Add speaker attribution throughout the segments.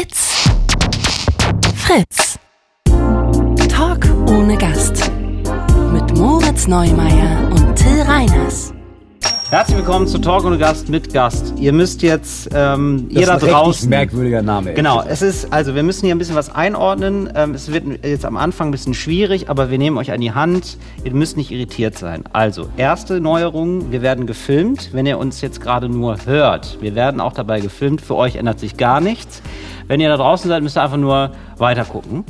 Speaker 1: It's Fritz. Talk ohne Gast. Mit Moritz Neumeier und Till Reiners.
Speaker 2: Herzlich willkommen zu Talk ohne Gast mit Gast. Ihr müsst jetzt, ähm,
Speaker 3: Das
Speaker 2: ihr da
Speaker 3: ist ein richtig
Speaker 2: draußen.
Speaker 3: merkwürdiger Name.
Speaker 2: Genau, es ist, also wir müssen hier ein bisschen was einordnen. Ähm, es wird jetzt am Anfang ein bisschen schwierig, aber wir nehmen euch an die Hand. Ihr müsst nicht irritiert sein. Also, erste Neuerung, wir werden gefilmt, wenn ihr uns jetzt gerade nur hört. Wir werden auch dabei gefilmt. Für euch ändert sich gar nichts. Wenn ihr da draußen seid, müsst ihr einfach nur weiter gucken.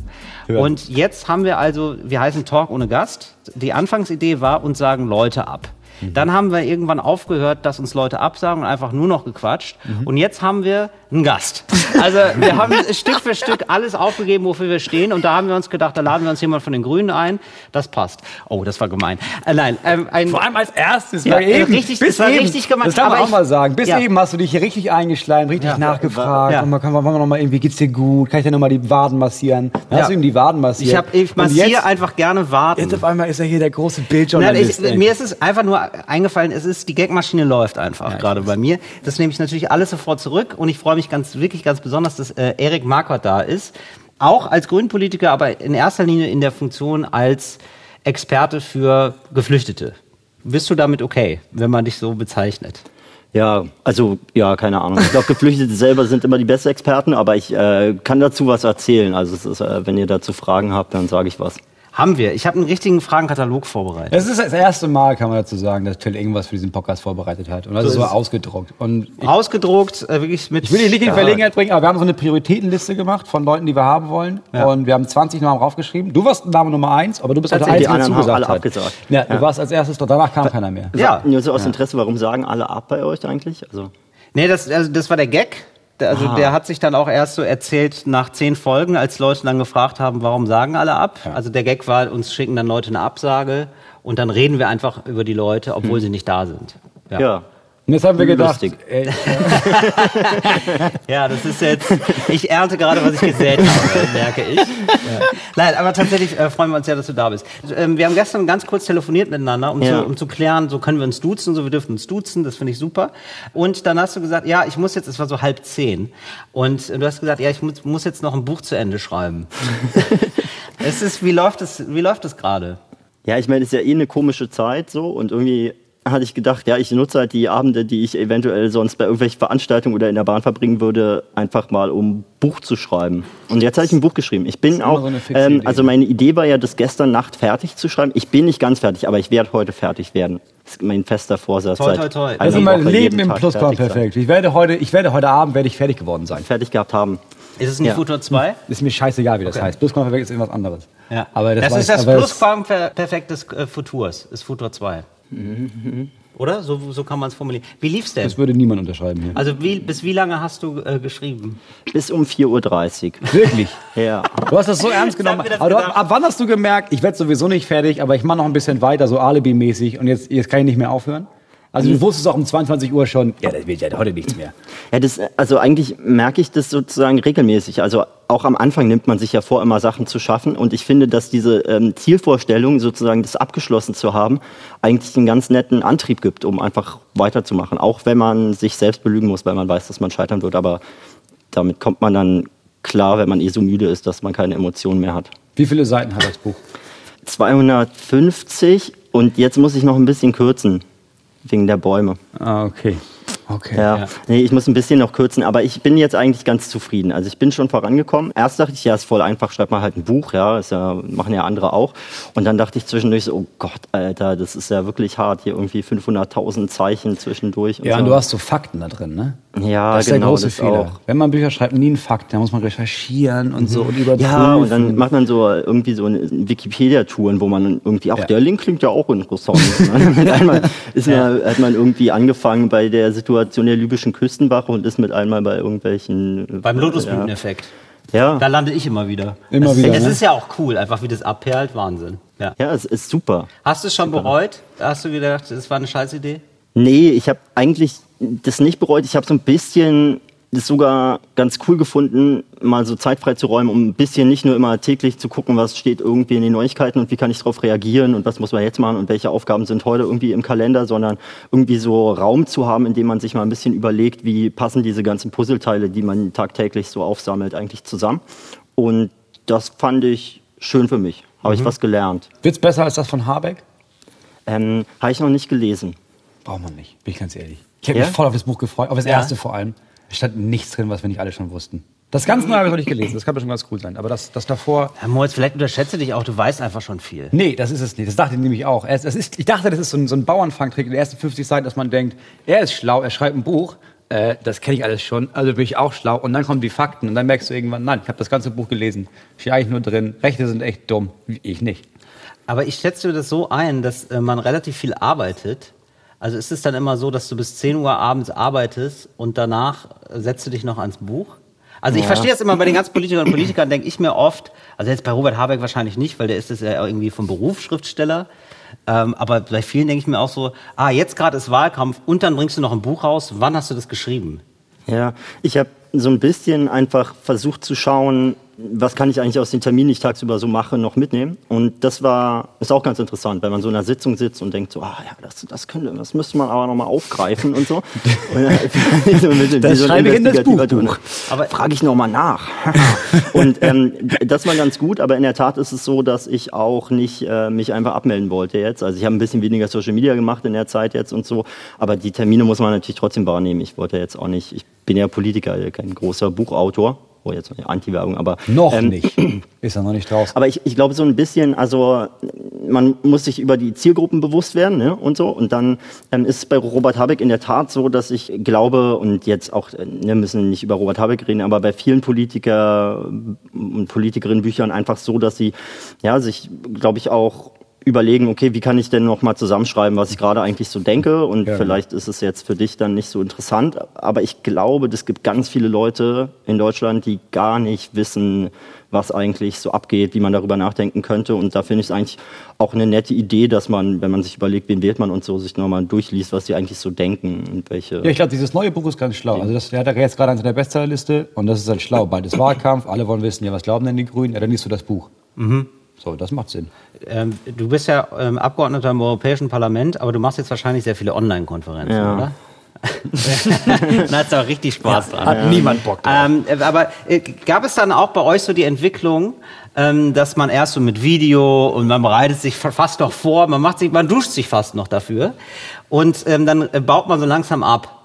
Speaker 3: Hören.
Speaker 2: Und jetzt haben wir also, wir heißen Talk ohne Gast. Die Anfangsidee war, uns sagen Leute ab. Dann haben wir irgendwann aufgehört, dass uns Leute absagen und einfach nur noch gequatscht. Und jetzt haben wir einen Gast. Also wir haben Stück für Stück alles aufgegeben, wofür wir stehen. Und da haben wir uns gedacht, da laden wir uns jemand von den Grünen ein. Das passt. Oh, das war gemein. Äh, nein, ähm, ein,
Speaker 3: Vor allem als erstes.
Speaker 2: Ja,
Speaker 3: eben,
Speaker 2: richtig-
Speaker 3: bis
Speaker 2: es war
Speaker 3: eben,
Speaker 2: richtig gemeint,
Speaker 3: Das kann man auch
Speaker 2: ich-
Speaker 3: mal sagen. Bis
Speaker 2: ja.
Speaker 3: eben hast du dich hier richtig eingeschleimt, richtig
Speaker 2: Ja.
Speaker 3: nachgefragt.
Speaker 2: Ja.
Speaker 3: Und man kann, wollen wir noch mal irgendwie, geht's dir gut? Kann ich dir noch mal die Waden massieren? Dann
Speaker 2: Ja.
Speaker 3: hast du ihm die Waden massiert.
Speaker 2: ich, hab, ich massiere
Speaker 3: jetzt,
Speaker 2: einfach gerne Warten.
Speaker 3: jetzt auf einmal ist er hier der große
Speaker 2: Nein,
Speaker 3: Bildjournalist.
Speaker 2: ich,
Speaker 3: ey.
Speaker 2: mir ist es einfach nur eingefallen, es ist, die Gagmaschine läuft einfach
Speaker 3: Ja,
Speaker 2: gerade bei mir. Das nehme ich natürlich alles sofort zurück und ich freue mich ganz, wirklich ganz besonders, dass äh, Erik Marquardt da ist. Auch als Grünpolitiker, aber in erster Linie in der Funktion als Experte für Geflüchtete. Bist du damit okay, wenn man dich so bezeichnet?
Speaker 4: Ja, also ja, keine Ahnung. Ich glaube, Geflüchtete selber sind immer die besten Experten, aber ich äh, kann dazu was erzählen. Also ist, äh, wenn ihr dazu Fragen habt, dann sage ich was.
Speaker 2: Haben wir. Ich habe einen richtigen Fragenkatalog vorbereitet.
Speaker 3: Es ist das erste Mal, kann man dazu sagen, dass Till irgendwas für diesen Podcast vorbereitet hat. Und das,
Speaker 2: So
Speaker 3: ist so ausgedruckt. Und ich,
Speaker 2: Ausgedruckt, äh, wirklich mit.
Speaker 3: ich will dich nicht in
Speaker 2: Ja.
Speaker 3: Verlegenheit bringen, aber wir haben so eine Prioritätenliste gemacht von Leuten, die wir haben wollen.
Speaker 2: Ja.
Speaker 3: Und wir haben 20 Namen raufgeschrieben. Du warst Name Nummer eins, aber du bist auch der
Speaker 4: Tatsächlich,
Speaker 3: Einzige,
Speaker 4: die
Speaker 3: der
Speaker 4: anderen haben
Speaker 3: zugesagt
Speaker 4: alle
Speaker 3: hat.
Speaker 4: abgesagt.
Speaker 3: Ja, du
Speaker 4: Ja.
Speaker 3: warst als erstes, dran, danach kam keiner mehr.
Speaker 2: Ja.
Speaker 4: Nur so aus Interesse, warum sagen alle ab bei euch eigentlich? Also
Speaker 2: Nee, das, also das war der Gag. Der, also
Speaker 4: Ah.
Speaker 2: der hat sich dann auch erst so erzählt nach zehn Folgen, als Leute dann gefragt haben, warum sagen alle ab? Also der Gag war, uns schicken dann Leute eine Absage und dann reden wir einfach über die Leute, obwohl
Speaker 3: Hm.
Speaker 2: sie nicht da sind.
Speaker 4: ja.
Speaker 3: Und jetzt haben wir gedacht, ey,
Speaker 2: Ja, das ist jetzt, ich ernte gerade, was ich gesät habe, merke ich. Nein, aber tatsächlich äh, freuen wir uns sehr, dass du da bist. Ähm, wir haben gestern ganz kurz telefoniert miteinander, um,
Speaker 4: Ja.
Speaker 2: zu, um zu klären, so können wir uns duzen, so wir dürfen uns duzen, das finde ich super. Und dann hast du gesagt, ja, ich muss jetzt, es war so halb zehn, und du hast gesagt, ja, ich muss, muss jetzt noch ein Buch zu Ende schreiben. es ist, wie läuft es, wie läuft es gerade?
Speaker 4: Ja, ich meine, es ist ja eh eine komische Zeit so und irgendwie hatte ich gedacht, ja, ich nutze halt die Abende, die ich eventuell sonst bei irgendwelchen Veranstaltungen oder in der Bahn verbringen würde, einfach mal um Buch zu schreiben. Und jetzt habe ich ein Buch geschrieben. Ich bin auch,
Speaker 3: so
Speaker 4: ähm, also meine Idee war ja, das gestern Nacht fertig zu schreiben. Ich bin nicht ganz fertig, aber ich werde heute fertig werden. Das ist mein fester Vorsatz.
Speaker 2: Toi, toi, toi.
Speaker 3: das ist mein
Speaker 4: Woche,
Speaker 3: Leben im Plusplan perfekt. Ich werde heute, ich werde heute Abend werde ich fertig geworden sein.
Speaker 4: Fertig gehabt haben.
Speaker 2: Ist es nicht
Speaker 4: Ja.
Speaker 2: Futur 2?
Speaker 3: Ist mir scheißegal, wie das
Speaker 2: Okay.
Speaker 3: heißt. Plusquamperfekt ist irgendwas anderes.
Speaker 2: Ja.
Speaker 3: Aber das,
Speaker 2: das, ist das Plusquamperfekt des äh, Futurs, ist Futur 2. Oder? So, so kann man es formulieren. Wie lief's denn?
Speaker 3: Das würde niemand unterschreiben hier.
Speaker 2: Also wie, bis wie lange hast du äh, geschrieben?
Speaker 4: Bis um 4.30 Uhr.
Speaker 3: Wirklich.
Speaker 4: Ja.
Speaker 3: Du hast das so ernst genommen. Aber du, ab wann hast du gemerkt, ich werde sowieso nicht fertig, aber ich mache noch ein bisschen weiter, so Alibi-mäßig und jetzt, jetzt kann ich nicht mehr aufhören? Also du wusstest auch um 22 Uhr schon, ja, das wird ja heute nichts mehr.
Speaker 4: Ja, das, also eigentlich merke ich das sozusagen regelmäßig. Also auch am Anfang nimmt man sich ja vor, immer Sachen zu schaffen. Und ich finde, dass diese ähm, Zielvorstellung, sozusagen das abgeschlossen zu haben, eigentlich einen ganz netten Antrieb gibt, um einfach weiterzumachen. Auch wenn man sich selbst belügen muss, weil man weiß, dass man scheitern wird. Aber damit kommt man dann klar, wenn man eh so müde ist, dass man keine Emotionen mehr hat.
Speaker 3: Wie viele Seiten hat das Buch?
Speaker 4: 250 und jetzt muss ich noch ein bisschen kürzen. Wegen der Bäume.
Speaker 3: Ah, okay. Okay.
Speaker 4: Ja.
Speaker 2: Ja.
Speaker 4: Nee, ich muss ein bisschen noch kürzen, aber ich bin jetzt eigentlich ganz zufrieden. Also ich bin schon vorangekommen. Erst dachte ich, ja, ist voll einfach, schreib mal halt ein Buch, ja, ist ja, machen ja andere auch. Und dann dachte ich zwischendurch so, oh Gott, Alter, das ist ja wirklich hart, hier irgendwie 500.000 Zeichen zwischendurch. Und
Speaker 3: Ja,
Speaker 4: so.
Speaker 3: und du hast so Fakten da drin, ne?
Speaker 4: ja,
Speaker 3: Das ist
Speaker 4: genau,
Speaker 3: der große
Speaker 4: das
Speaker 3: Fehler.
Speaker 4: auch.
Speaker 3: Wenn man Bücher schreibt, nie einen Fakt, da muss man recherchieren und so und überprüfen.
Speaker 4: Ja, und dann macht man so irgendwie so eine Wikipedia-Touren, wo man irgendwie, ach,
Speaker 3: Ja.
Speaker 4: der Link klingt ja auch interessant. mit einmal ist man, hat man irgendwie angefangen bei der Situation der libyschen Küstenwache und ist mit einmal bei irgendwelchen... äh,
Speaker 2: Beim Lotusblüteneffekt.
Speaker 4: Ja.
Speaker 2: Da lande ich immer wieder.
Speaker 3: Immer
Speaker 2: das,
Speaker 3: wieder,
Speaker 2: Es
Speaker 3: ne?
Speaker 2: ist ja auch cool, einfach wie das abperlt, Wahnsinn. Ja.
Speaker 4: Ja, es ist super.
Speaker 2: Hast du es schon bereut? Hast du gedacht, das war eine Scheißidee?
Speaker 4: Nee, ich habe eigentlich das nicht bereut. Ich habe so ein bisschen es sogar ganz cool gefunden, mal so Zeit freizuräumen, um ein bisschen nicht nur immer täglich zu gucken, was steht irgendwie in den Neuigkeiten und wie kann ich darauf reagieren und was muss man jetzt machen und welche Aufgaben sind heute irgendwie im Kalender, sondern irgendwie so Raum zu haben, in dem man sich mal ein bisschen überlegt, wie passen diese ganzen Puzzleteile, die man tagtäglich so aufsammelt, eigentlich zusammen. Und das fand ich schön für mich. Habe ich was gelernt.
Speaker 3: Wird's besser als das von Habeck?
Speaker 4: Ähm, Habe ich noch nicht gelesen.
Speaker 3: Braucht man nicht, bin ich ganz ehrlich. Ich habe
Speaker 4: Ja?
Speaker 3: mich voll auf das Buch gefreut, auf das
Speaker 2: Ja.
Speaker 3: erste vor allem. Es stand nichts drin, was wir nicht alle schon wussten. Das ganz Neue habe ich noch nicht gelesen, das kann schon ganz cool sein. Aber das, das davor,
Speaker 2: Herr Moritz, vielleicht unterschätze dich auch, du weißt einfach schon viel.
Speaker 3: nee, das ist es nicht. Das dachte ich nämlich auch. Es, es ist, ich dachte, das ist so ein, so ein Bauernfangtrick in den ersten 50 Seiten, dass man denkt, er ist schlau, er schreibt ein Buch, äh, das kenne ich alles schon, also bin ich auch schlau. Und dann kommen die Fakten und dann merkst du irgendwann, nein, ich habe das ganze Buch gelesen. Steht eigentlich nur drin, Rechte sind echt dumm. Ich nicht.
Speaker 2: Aber ich schätze das so ein, dass äh, man relativ viel arbeitet. Also ist es dann immer so, dass du bis 10 Uhr abends arbeitest und danach setzt du dich noch ans Buch? Also ich verstehe das immer bei den ganzen Politikern und Politikern, denke ich mir oft, also jetzt bei Robert Habeck wahrscheinlich nicht, weil der ist es ja irgendwie vom Beruf Schriftsteller. Ähm, aber bei vielen denke ich mir auch so, ah, jetzt gerade ist Wahlkampf und dann bringst du noch ein Buch raus. Wann hast du das geschrieben?
Speaker 4: Ja, ich habe so ein bisschen einfach versucht zu schauen, was kann ich eigentlich aus den Terminen, die ich tagsüber so mache, noch mitnehmen. Und das war, ist auch ganz interessant, wenn man so in einer Sitzung sitzt und denkt so, ah ja, das, das könnte, das müsste man aber nochmal aufgreifen und so. Und dann, so mit,
Speaker 3: Das
Speaker 4: so
Speaker 3: schreibe ich in das Buchbuch.
Speaker 4: Ton. Aber frage ich nochmal nach. und ähm, das war ganz gut, aber in der Tat ist es so, dass ich auch nicht äh, mich einfach abmelden wollte jetzt. Also ich habe ein bisschen weniger Social Media gemacht in der Zeit jetzt und so, aber die Termine muss man natürlich trotzdem wahrnehmen. Ich wollte jetzt auch nicht, ich bin ja Politiker, kein großer Buchautor. Oh, jetzt Anti-Werbung, aber
Speaker 3: Noch
Speaker 4: ähm,
Speaker 3: nicht. Ist er noch nicht draußen.
Speaker 4: aber ich, ich glaube so ein bisschen, also man muss sich über die Zielgruppen bewusst werden ne, und so. Und dann ähm, ist es bei Robert Habeck in der Tat so, dass ich glaube, und jetzt auch, äh, wir müssen nicht über Robert Habeck reden, aber bei vielen Politiker und Politikerinnen Büchern einfach so, dass sie ja sich, glaube ich, auch überlegen, okay, wie kann ich denn noch mal zusammenschreiben, was ich gerade eigentlich so denke und
Speaker 3: Ja.
Speaker 4: vielleicht ist es jetzt für dich dann nicht so interessant, aber ich glaube, es gibt ganz viele Leute in Deutschland, die gar nicht wissen, was eigentlich so abgeht, wie man darüber nachdenken könnte und da finde ich es eigentlich auch eine nette Idee, dass man, wenn man sich überlegt, wen wählt man und so, sich nochmal durchliest, was die eigentlich so denken und welche...
Speaker 3: Ja, ich glaube, dieses neue Buch ist ganz schlau. Also das, der hat er jetzt gerade an seiner Bestsellerliste und das ist halt schlau. Beides Wahlkampf, alle wollen wissen, ja, was glauben denn die Grünen? Ja, dann liest du das Buch. So, das macht Sinn.
Speaker 2: Ähm, du bist ja ähm, Abgeordneter im Europäischen Parlament, aber du machst jetzt wahrscheinlich sehr viele Online-Konferenzen,
Speaker 4: Ja.
Speaker 2: oder? da hat's auch richtig Spaß dran.
Speaker 3: Hat niemand Bock drauf.
Speaker 2: Ähm, äh, aber äh, gab es dann auch bei euch so die Entwicklung, ähm, dass man erst so mit Video und man bereitet sich fa- fast noch vor, man macht sich, man duscht sich fast noch dafür und ähm, dann äh, baut man so langsam ab.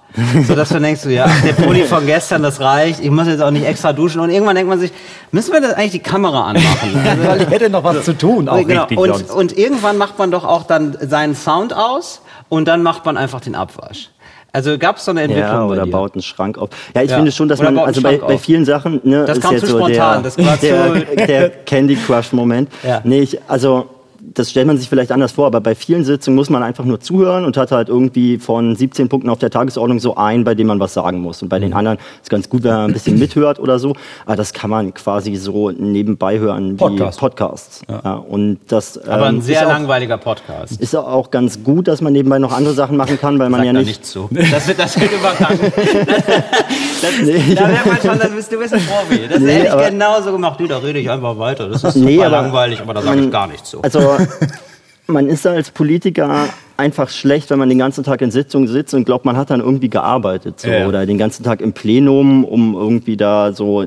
Speaker 2: So dass du denkst, so, ja, der Pulli von gestern, das reicht, ich muss jetzt auch nicht extra duschen. Und irgendwann denkt man sich, müssen wir das eigentlich die Kamera anmachen? Also,
Speaker 3: Weil ich hätte noch was zu tun, auch
Speaker 2: genau.
Speaker 3: richtig
Speaker 2: und, und irgendwann macht man doch auch dann seinen Sound aus und dann macht man einfach den Abwasch. Also gab es so eine Entwicklung
Speaker 4: Ja,
Speaker 2: bei
Speaker 4: oder
Speaker 2: dir?
Speaker 4: baut einen Schrank auf. Ja, ich
Speaker 2: Ja.
Speaker 4: finde schon, dass
Speaker 2: Oder
Speaker 4: man, also bei, bei vielen Sachen, ne,
Speaker 2: Das
Speaker 4: ist
Speaker 2: kam
Speaker 4: jetzt
Speaker 2: zu
Speaker 4: so
Speaker 2: spontan,
Speaker 4: der,
Speaker 2: das war
Speaker 4: der,
Speaker 2: zu-
Speaker 4: der Candy Crush Moment.
Speaker 2: Ja.
Speaker 4: Nee, ich, also, das stellt man sich vielleicht anders vor, aber bei vielen Sitzungen muss man einfach nur zuhören und hat halt irgendwie von 17 Punkten auf der Tagesordnung so einen, bei dem man was sagen muss. Und bei den anderen ist ganz gut, wenn man ein bisschen mithört oder so. Aber das kann man quasi so nebenbei hören wie
Speaker 3: Podcast.
Speaker 4: Podcasts. Ja. und das,
Speaker 2: Aber ein
Speaker 4: ähm,
Speaker 2: sehr langweiliger Podcast.
Speaker 4: ist auch ganz gut, dass man nebenbei noch andere Sachen machen kann, weil man
Speaker 2: Sag
Speaker 4: ja nicht
Speaker 2: nicht zu. Das wird, das wird übergangen. Das ist,
Speaker 4: Nee,
Speaker 2: da merkt man schon, das bist, du bist ein Profi. Das
Speaker 4: Nee,
Speaker 2: hätte ich
Speaker 4: aber-
Speaker 2: genauso gemacht. Du, da rede ich einfach weiter. Das ist
Speaker 4: Nee,
Speaker 2: super
Speaker 4: aber
Speaker 2: langweilig, aber da sage ich gar nichts zu.
Speaker 4: Also man ist als Politiker einfach schlecht, wenn man den ganzen Tag in Sitzungen sitzt und glaubt, man hat dann irgendwie gearbeitet so,
Speaker 3: Ja,
Speaker 4: oder den ganzen Tag im Plenum, um irgendwie da so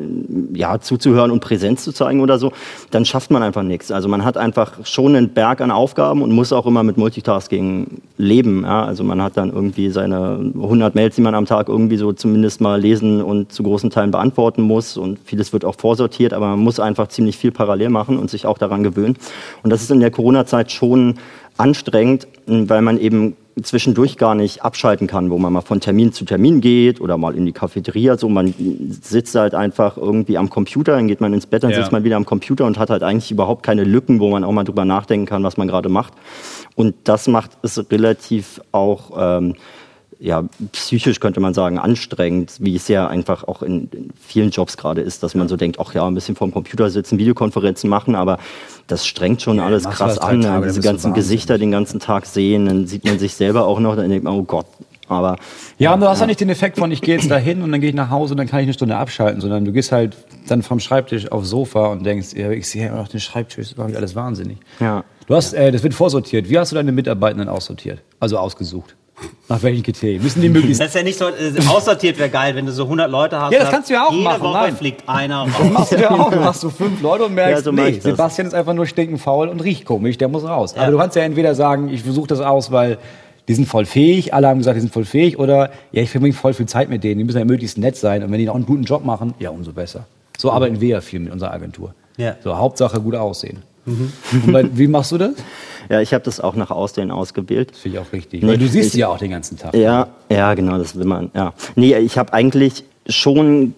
Speaker 4: ja zuzuhören und Präsenz zu zeigen oder so, dann schafft man einfach nichts. Also man hat einfach schon einen Berg an Aufgaben und muss auch immer mit Multitasking leben. Ja? Also man hat dann irgendwie seine 100 Mails, die man am Tag irgendwie so zumindest mal lesen und zu großen Teilen beantworten muss und vieles wird auch vorsortiert, aber man muss einfach ziemlich viel parallel machen und sich auch daran gewöhnen. Und das ist in der Corona-Zeit schon anstrengend, weil man eben zwischendurch gar nicht abschalten kann, wo man mal von Termin zu Termin geht oder mal in die Cafeteria. So, man sitzt halt einfach irgendwie am Computer, dann geht man ins Bett, dann
Speaker 3: Ja.
Speaker 4: sitzt man wieder am Computer und hat halt eigentlich überhaupt keine Lücken, wo man auch mal drüber nachdenken kann, was man gerade macht. Und das macht es relativ auch ähm, ja, psychisch könnte man sagen, anstrengend, wie es ja einfach auch in, in vielen Jobs gerade ist, dass man so denkt, ach ja, ein bisschen vorm Computer sitzen, Videokonferenzen machen, aber das strengt schon alles
Speaker 3: machst du
Speaker 4: krass an.
Speaker 3: Tage,
Speaker 4: Diese ganzen. Gesichter den ganzen Tag sehen, dann sieht man sich selber auch noch, dann denkt man, oh Gott, Aber
Speaker 3: Ja, und du hast ja nicht den Effekt von, ich gehe jetzt dahin und dann gehe ich nach Hause und dann kann ich eine Stunde abschalten, sondern du gehst halt dann vom Schreibtisch aufs Sofa und denkst, ja, ich sehe ja immer noch den Schreibtisch, das mich alles wahnsinnig.
Speaker 4: Ja.
Speaker 3: Du hast, äh, das wird vorsortiert. Wie hast du deine Mitarbeitenden aussortiert? Also ausgesucht? Nach welchen Kriterien? Müssen die möglichst...
Speaker 2: Das ist ja nicht so, äh, aussortiert wäre geil, wenn du so 100 Leute hast.
Speaker 3: Ja, das kannst du ja auch
Speaker 2: jede
Speaker 3: machen,
Speaker 2: Woche
Speaker 3: nein.
Speaker 2: fliegt einer
Speaker 3: Das
Speaker 2: raus.
Speaker 3: machst du ja auch. Du machst so fünf Leute und merkst,
Speaker 4: Ja, so
Speaker 3: nee,
Speaker 4: das.
Speaker 3: Sebastian ist einfach nur stinkenfaul und riecht komisch, der muss raus.
Speaker 2: Ja.
Speaker 3: Aber du kannst ja entweder sagen, ich versuche das aus, weil die sind voll fähig, alle haben gesagt, die sind voll fähig, oder ja, ich verbringe voll viel Zeit mit denen, die müssen ja möglichst nett sein und wenn die noch einen guten Job machen, ja, umso besser. So arbeiten wir ja viel mit unserer Agentur.
Speaker 2: Ja.
Speaker 3: So, Hauptsache gut aussehen. Und bei, wie machst du das?
Speaker 4: Ja, ich habe das auch nach Aussehen ausgewählt.
Speaker 3: Das finde ich auch richtig.
Speaker 4: Nee,
Speaker 3: Weil du siehst
Speaker 4: ich-
Speaker 3: sie ja auch den ganzen Tag.
Speaker 4: Ja, ja, genau, das will man. Ja. Nee, ich habe eigentlich schon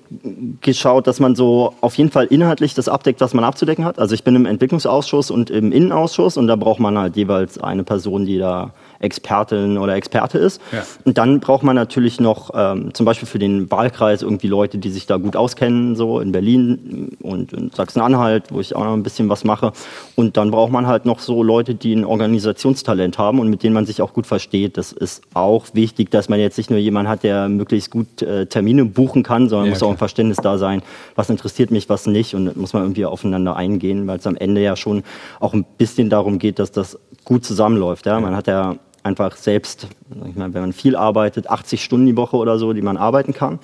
Speaker 4: geschaut, dass man so auf jeden Fall inhaltlich das abdeckt, was man abzudecken hat. Also ich bin im Entwicklungsausschuss und im Innenausschuss und da braucht man halt jeweils eine Person, die da Expertin oder Experte ist.
Speaker 3: Ja.
Speaker 4: Und dann braucht man natürlich noch ähm, zum Beispiel für den Wahlkreis irgendwie Leute, die sich da gut auskennen, so in Berlin und in Sachsen-Anhalt, wo ich auch noch ein bisschen was mache. Und dann braucht man halt noch so Leute, die ein Organisationstalent haben und mit denen man sich auch gut versteht. Das ist auch wichtig, dass man jetzt nicht nur jemanden hat, der möglichst gut äh, Termine buchen kann, sondern
Speaker 3: Ja,
Speaker 4: muss auch
Speaker 3: klar.
Speaker 4: ein Verständnis da sein, was interessiert mich, was nicht. Und muss man irgendwie aufeinander eingehen, weil es am Ende ja schon auch ein bisschen darum geht, dass das gut zusammenläuft. Ja? Man hat ja einfach selbst, ich meine, wenn man viel arbeitet, 80 Stunden die Woche oder so, die man arbeiten kann.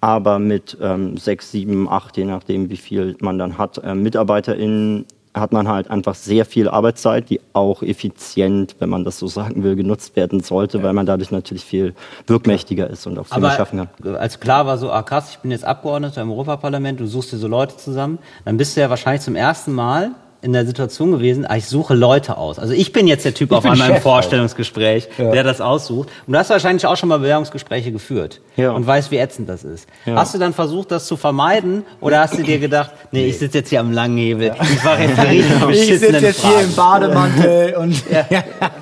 Speaker 4: Aber mit ähm, sechs, sieben, acht, je nachdem, wie viel man dann hat, ähm, MitarbeiterInnen hat man halt einfach sehr viel Arbeitszeit, die auch effizient, wenn man das so sagen will, genutzt werden sollte, weil man dadurch natürlich viel wirkmächtiger ist und auch viel mehr schaffen kann.
Speaker 2: als klar war so, ah krass, ich bin jetzt Abgeordneter im Europaparlament, du suchst dir so Leute zusammen, dann bist du ja wahrscheinlich zum ersten Mal in der Situation gewesen, ah, ich suche Leute aus. Also ich bin jetzt der Typ auf
Speaker 3: bin
Speaker 2: einmal im Vorstellungsgespräch,
Speaker 3: Ja.
Speaker 2: der das aussucht. Und du hast wahrscheinlich auch schon mal Bewerbungsgespräche geführt
Speaker 4: Ja.
Speaker 2: und weißt, wie ätzend das ist.
Speaker 4: Ja.
Speaker 2: Hast du dann versucht, das zu vermeiden oder hast du dir gedacht, nee, ich sitze jetzt hier am Langhebel, ich mache jetzt die richtig beschissenen Fragen.
Speaker 3: Bademantel und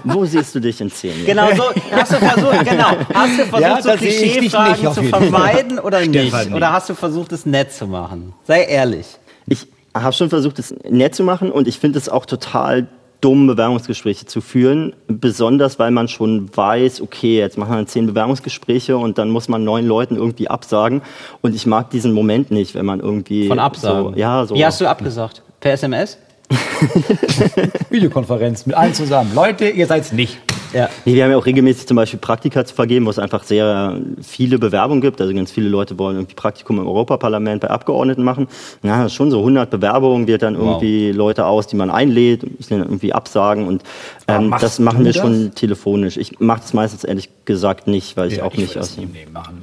Speaker 4: Wo siehst du dich in zehn Jahren?
Speaker 2: Genau so, hast du versucht, genau, hast du versucht,
Speaker 3: Ja,
Speaker 2: so
Speaker 3: ich
Speaker 2: Klischeefragen
Speaker 3: auf
Speaker 2: zu vermeiden oder nicht?
Speaker 3: Stefan, nicht.
Speaker 2: Oder hast du versucht, es nett zu machen? Sei ehrlich.
Speaker 4: Ich habe schon versucht, es nett zu machen und ich finde es auch total dumm, Bewerbungsgespräche zu führen. Besonders, weil man schon weiß, okay, jetzt machen wir zehn Bewerbungsgespräche und dann muss man neun Leuten irgendwie absagen. Und ich mag diesen Moment nicht, wenn man irgendwie.
Speaker 2: Von Absagen.
Speaker 4: So, ja, so.
Speaker 2: Wie hast du abgesagt? Per SMS?
Speaker 3: Videokonferenz mit allen zusammen. Leute, ihr seid's nicht.
Speaker 2: Ja.
Speaker 4: Nee, wir haben ja auch regelmäßig zum Beispiel Praktika zu vergeben, wo es einfach sehr viele Bewerbungen gibt. Also ganz viele Leute wollen irgendwie Praktikum im Europaparlament bei Abgeordneten machen. Na, schon so 100 Bewerbungen, wird dann irgendwie Leute aus, die man einlädt, müssen dann irgendwie absagen und ähm, das machen wir
Speaker 3: das?
Speaker 4: schon telefonisch. Ich mache das meistens ehrlich gesagt nicht, weil ich auch nicht
Speaker 3: würde
Speaker 4: aus.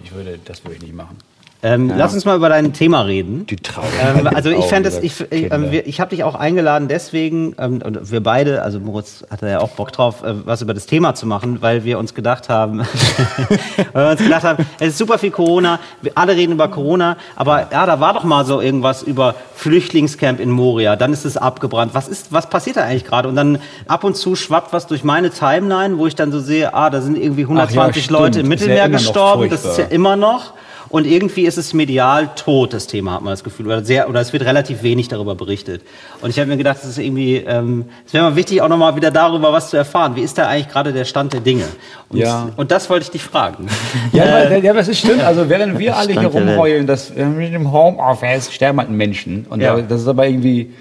Speaker 3: Ich würde, das würde ich nicht machen.
Speaker 2: Ähm, Lass uns mal über dein Thema reden.
Speaker 3: Die Trauer.
Speaker 2: Ähm, also ich fände es, ich, ich, ähm, ich habe dich auch eingeladen deswegen, ähm, und wir beide, also Moritz hatte ja auch Bock drauf, äh, was über das Thema zu machen, weil wir uns gedacht haben, weil wir uns gedacht haben, es ist super viel Corona, wir alle reden über Corona, aber ja, da war doch mal so irgendwas über Flüchtlingscamp in Moria, dann ist es abgebrannt. Was ist, was passiert da eigentlich gerade? Und dann ab und zu schwappt was durch meine Timeline, wo ich dann so sehe, ah, da sind irgendwie 120
Speaker 3: stimmt.
Speaker 2: Leute im
Speaker 3: ja
Speaker 2: Mittelmeer
Speaker 3: noch
Speaker 2: gestorben, das ist ja immer noch. Und irgendwie ist es medial tot, das Thema, hat man das Gefühl. Oder, sehr, oder es wird relativ wenig darüber berichtet. Und ich habe mir gedacht, es ist irgendwie, ähm, es wäre mal wichtig, auch nochmal wieder darüber was zu erfahren. Wie ist da eigentlich gerade der Stand der Dinge? Und,
Speaker 3: Ja.
Speaker 2: und das wollte ich dich fragen.
Speaker 3: Ja, weil, ja, das ist stimmt. Also während wir alle hier rumheulen, dass äh, mit dem Homeoffice sterben halt Menschen. Und
Speaker 2: Ja.
Speaker 3: da- das ist aber irgendwie,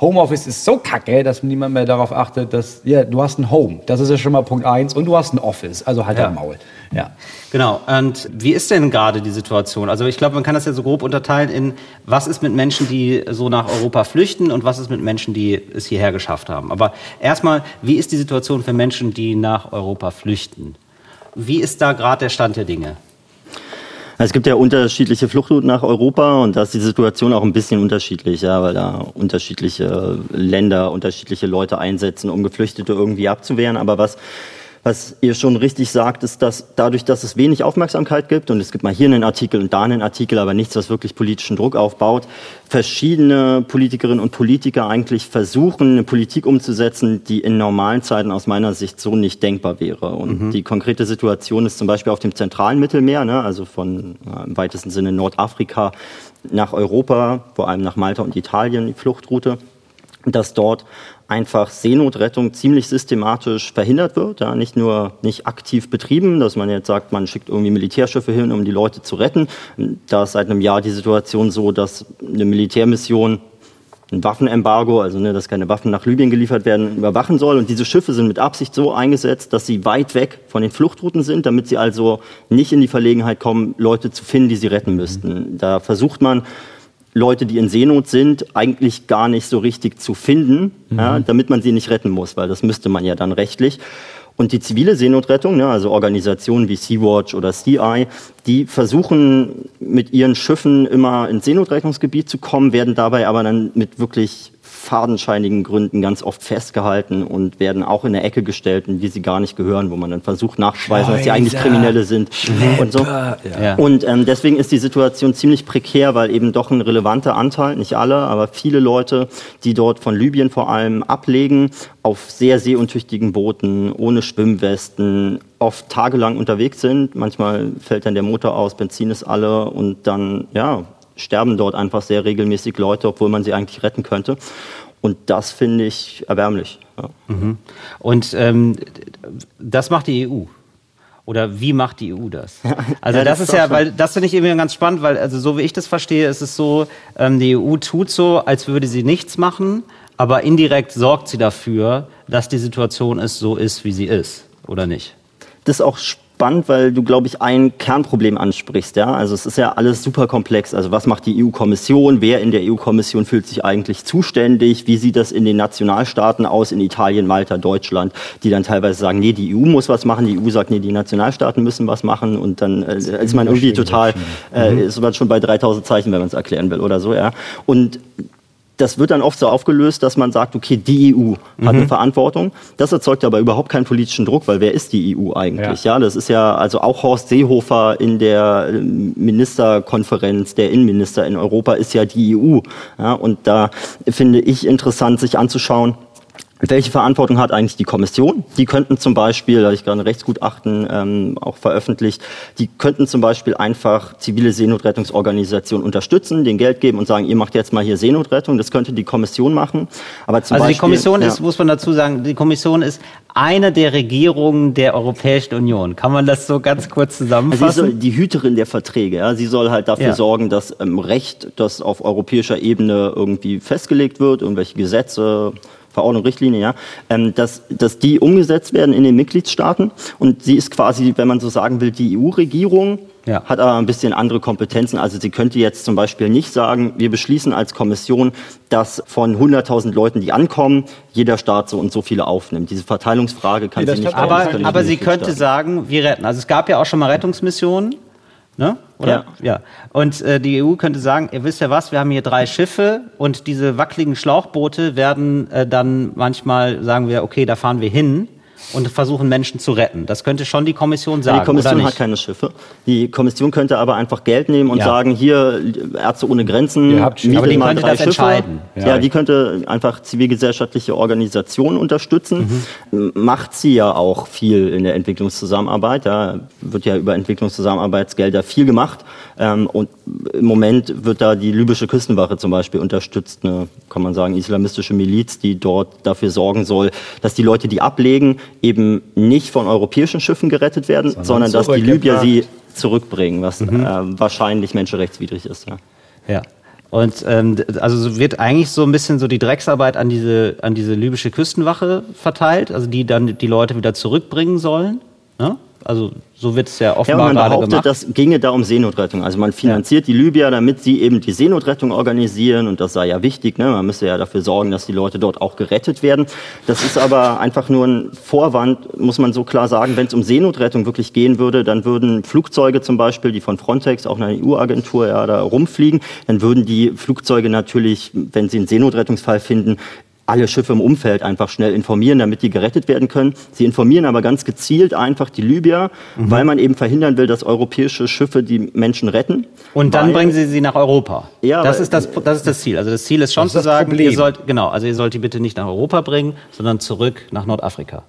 Speaker 3: Homeoffice ist so kacke, dass niemand mehr darauf achtet, dass, ja, du hast ein Home. Das ist ja schon mal Punkt eins. Und du hast ein Office. Also halt
Speaker 2: Ja.
Speaker 3: dein Maul. Ja.
Speaker 2: Genau. Und wie ist denn gerade die Situation? Also ich glaube, man kann das ja so grob unterteilen in, was ist mit Menschen, die so nach Europa flüchten und was ist mit Menschen, die es hierher geschafft haben. Aber erstmal, wie ist die Situation für Menschen, die nach Europa flüchten? Wie ist da gerade der Stand der Dinge?
Speaker 4: Es gibt ja unterschiedliche Fluchtrouten nach Europa und da ist die Situation auch ein bisschen unterschiedlich, ja, weil da unterschiedliche Länder, unterschiedliche Leute einsetzen, um Geflüchtete irgendwie abzuwehren. Aber was was ihr schon richtig sagt, ist, dass dadurch, dass es wenig Aufmerksamkeit gibt und es gibt mal hier einen Artikel und da einen Artikel, aber nichts, was wirklich politischen Druck aufbaut, verschiedene Politikerinnen und Politiker eigentlich versuchen, eine Politik umzusetzen, die in normalen Zeiten aus meiner Sicht so nicht denkbar wäre. Und die konkrete Situation ist zum Beispiel auf dem zentralen Mittelmeer, ne, also von äh, im weitesten Sinne Nordafrika nach Europa, vor allem nach Malta und Italien, die Fluchtroute dass dort einfach Seenotrettung ziemlich systematisch verhindert wird. Ja, nicht nur nicht aktiv betrieben, dass man jetzt sagt, man schickt irgendwie Militärschiffe hin, um die Leute zu retten. Da ist seit einem Jahr die Situation so, dass eine Militärmission ein Waffenembargo, also ne, dass keine Waffen nach Libyen geliefert werden, überwachen soll. Und diese Schiffe sind mit Absicht so eingesetzt, dass sie weit weg von den Fluchtrouten sind, damit sie also nicht in die Verlegenheit kommen, Leute zu finden, die sie retten müssten. Da versucht man Leute, die in Seenot sind, eigentlich gar nicht so richtig zu finden, mhm. ja, damit man sie nicht retten muss, weil das müsste man ja dann rechtlich. Und die zivile Seenotrettung, ne, also Organisationen wie Sea-Watch oder Sea-Eye, die versuchen mit ihren Schiffen immer ins Seenotrettungsgebiet zu kommen, werden dabei aber dann mit wirklich fadenscheinigen Gründen ganz oft festgehalten und werden auch in eine Ecke gestellt, in die sie gar nicht gehören, wo man dann versucht nachzuweisen, dass sie eigentlich Kriminelle sind Schlepper. und so. Ja. Und ähm, deswegen ist die Situation ziemlich prekär, weil eben doch ein relevanter Anteil, nicht alle, aber viele Leute, die dort von Libyen vor allem ablegen, auf sehr seeuntüchtigen Booten, ohne Schwimmwesten, oft tagelang unterwegs sind. Manchmal fällt dann der Motor aus, Benzin ist alle und dann, ja, sterben dort einfach sehr regelmäßig Leute, obwohl man sie eigentlich retten könnte. Und das finde ich erbärmlich. Ja.
Speaker 2: Mhm. Und ähm, das macht die EU. Oder wie macht die EU das? Also ja, das, das, ist ja, weil das finde ich irgendwie ganz spannend, weil also so wie ich das verstehe, ist es so, ähm, die EU tut so, als würde sie nichts machen, aber indirekt sorgt sie dafür, dass die Situation ist, so ist, wie sie ist, oder nicht?
Speaker 4: Das ist auch spannend spannend, weil du, glaube ich, ein Kernproblem ansprichst. Ja? Also es ist ja alles super komplex. Also was macht die EU-Kommission? Wer in der EU-Kommission fühlt sich eigentlich zuständig? Wie sieht das in den Nationalstaaten aus, in Italien, Malta, Deutschland, die dann teilweise sagen, nee, die EU muss was machen, die EU sagt, nee, die Nationalstaaten müssen was machen und dann äh, ist man irgendwie total, äh, mhm. ist man schon bei 3000 Zeichen, wenn man es erklären will oder so. Ja? Und das wird dann oft so aufgelöst, dass man sagt, okay, die EU hat mhm. eine Verantwortung. Das erzeugt aber überhaupt keinen politischen Druck, weil wer ist die EU eigentlich? Ja, ja das ist ja also auch Horst Seehofer in der ähm, Ministerkonferenz, der Innenminister in Europa ist ja die EU. Ja, und da finde ich interessant, sich anzuschauen, welche Verantwortung hat eigentlich die Kommission? Die könnten zum Beispiel, da habe ich gerade ein Rechtsgutachten ähm, auch veröffentlicht, die könnten zum Beispiel einfach zivile Seenotrettungsorganisationen unterstützen, den Geld geben und sagen, ihr macht jetzt mal hier Seenotrettung. Das könnte die Kommission machen.
Speaker 2: Aber zum also Beispiel, die Kommission ja, ist, muss man dazu sagen, die Kommission ist eine der Regierungen der Europäischen Union. Kann man das so ganz kurz zusammenfassen?
Speaker 4: Also sie soll die Hüterin der Verträge. Ja? Sie soll halt dafür ja. sorgen, dass ähm, Recht, das auf europäischer Ebene irgendwie festgelegt wird, irgendwelche Gesetze, Verordnung, Richtlinie, ja, ähm, dass, dass die umgesetzt werden in den Mitgliedstaaten. Und sie ist quasi, wenn man so sagen will, die EU-Regierung, ja. hat aber ein bisschen andere Kompetenzen. Also sie könnte jetzt zum Beispiel nicht sagen, wir beschließen als Kommission, dass von 100.000 Leuten, die ankommen, jeder Staat so und so viele aufnimmt. Diese Verteilungsfrage kann nee, sie nicht.
Speaker 2: Aber, aber sie könnte sagen, wir retten. Also es gab ja auch schon mal Rettungsmissionen Ne? Oder? Ja. ja. Und äh, die EU könnte sagen, ihr wisst ja was, wir haben hier drei Schiffe und diese wackeligen Schlauchboote werden äh, dann manchmal, sagen wir, okay, da fahren wir hin und versuchen Menschen zu retten. Das könnte schon die Kommission sagen.
Speaker 4: Die Kommission hat keine Schiffe. Die Kommission könnte aber einfach Geld nehmen und ja. sagen, hier Ärzte ohne Grenzen,
Speaker 2: aber die könnte das Schiffe. entscheiden.
Speaker 4: Ja. ja. die könnte einfach zivilgesellschaftliche Organisationen unterstützen. Mhm. Macht sie ja auch viel in der Entwicklungszusammenarbeit. Da wird ja über Entwicklungszusammenarbeitsgelder viel gemacht. Ähm, und im Moment wird da die libysche Küstenwache zum Beispiel unterstützt, eine, kann man sagen, islamistische Miliz, die dort dafür sorgen soll, dass die Leute, die ablegen, eben nicht von europäischen Schiffen gerettet werden, sondern, sondern dass die Libyer sie zurückbringen, was mhm. äh, wahrscheinlich menschenrechtswidrig ist. Ja.
Speaker 2: ja. Und ähm, also wird eigentlich so ein bisschen so die Drecksarbeit an diese, an diese libysche Küstenwache verteilt, also die dann die Leute wieder zurückbringen sollen. Ne? Also so wird es ja offenbar ja, man behauptet, gemacht.
Speaker 4: das ginge da um Seenotrettung. Also man finanziert ja. die Libyer, damit sie eben die Seenotrettung organisieren und das sei ja wichtig. Ne? Man müsse ja dafür sorgen, dass die Leute dort auch gerettet werden. Das ist aber einfach nur ein Vorwand, muss man so klar sagen. Wenn es um Seenotrettung wirklich gehen würde, dann würden Flugzeuge zum Beispiel, die von Frontex, auch einer EU-Agentur, ja, da rumfliegen, dann würden die Flugzeuge natürlich, wenn sie einen Seenotrettungsfall finden, alle Schiffe im Umfeld einfach schnell informieren, damit die gerettet werden können. Sie informieren aber ganz gezielt einfach die Libyer, mhm. weil man eben verhindern will, dass europäische Schiffe die Menschen retten.
Speaker 2: Und dann weil, bringen sie sie nach Europa. Ja, das ist das, das ist das Ziel. Also das Ziel ist schon zu sagen, Problem. ihr sollt, genau, also ihr sollt die bitte nicht nach Europa bringen, sondern zurück nach Nordafrika.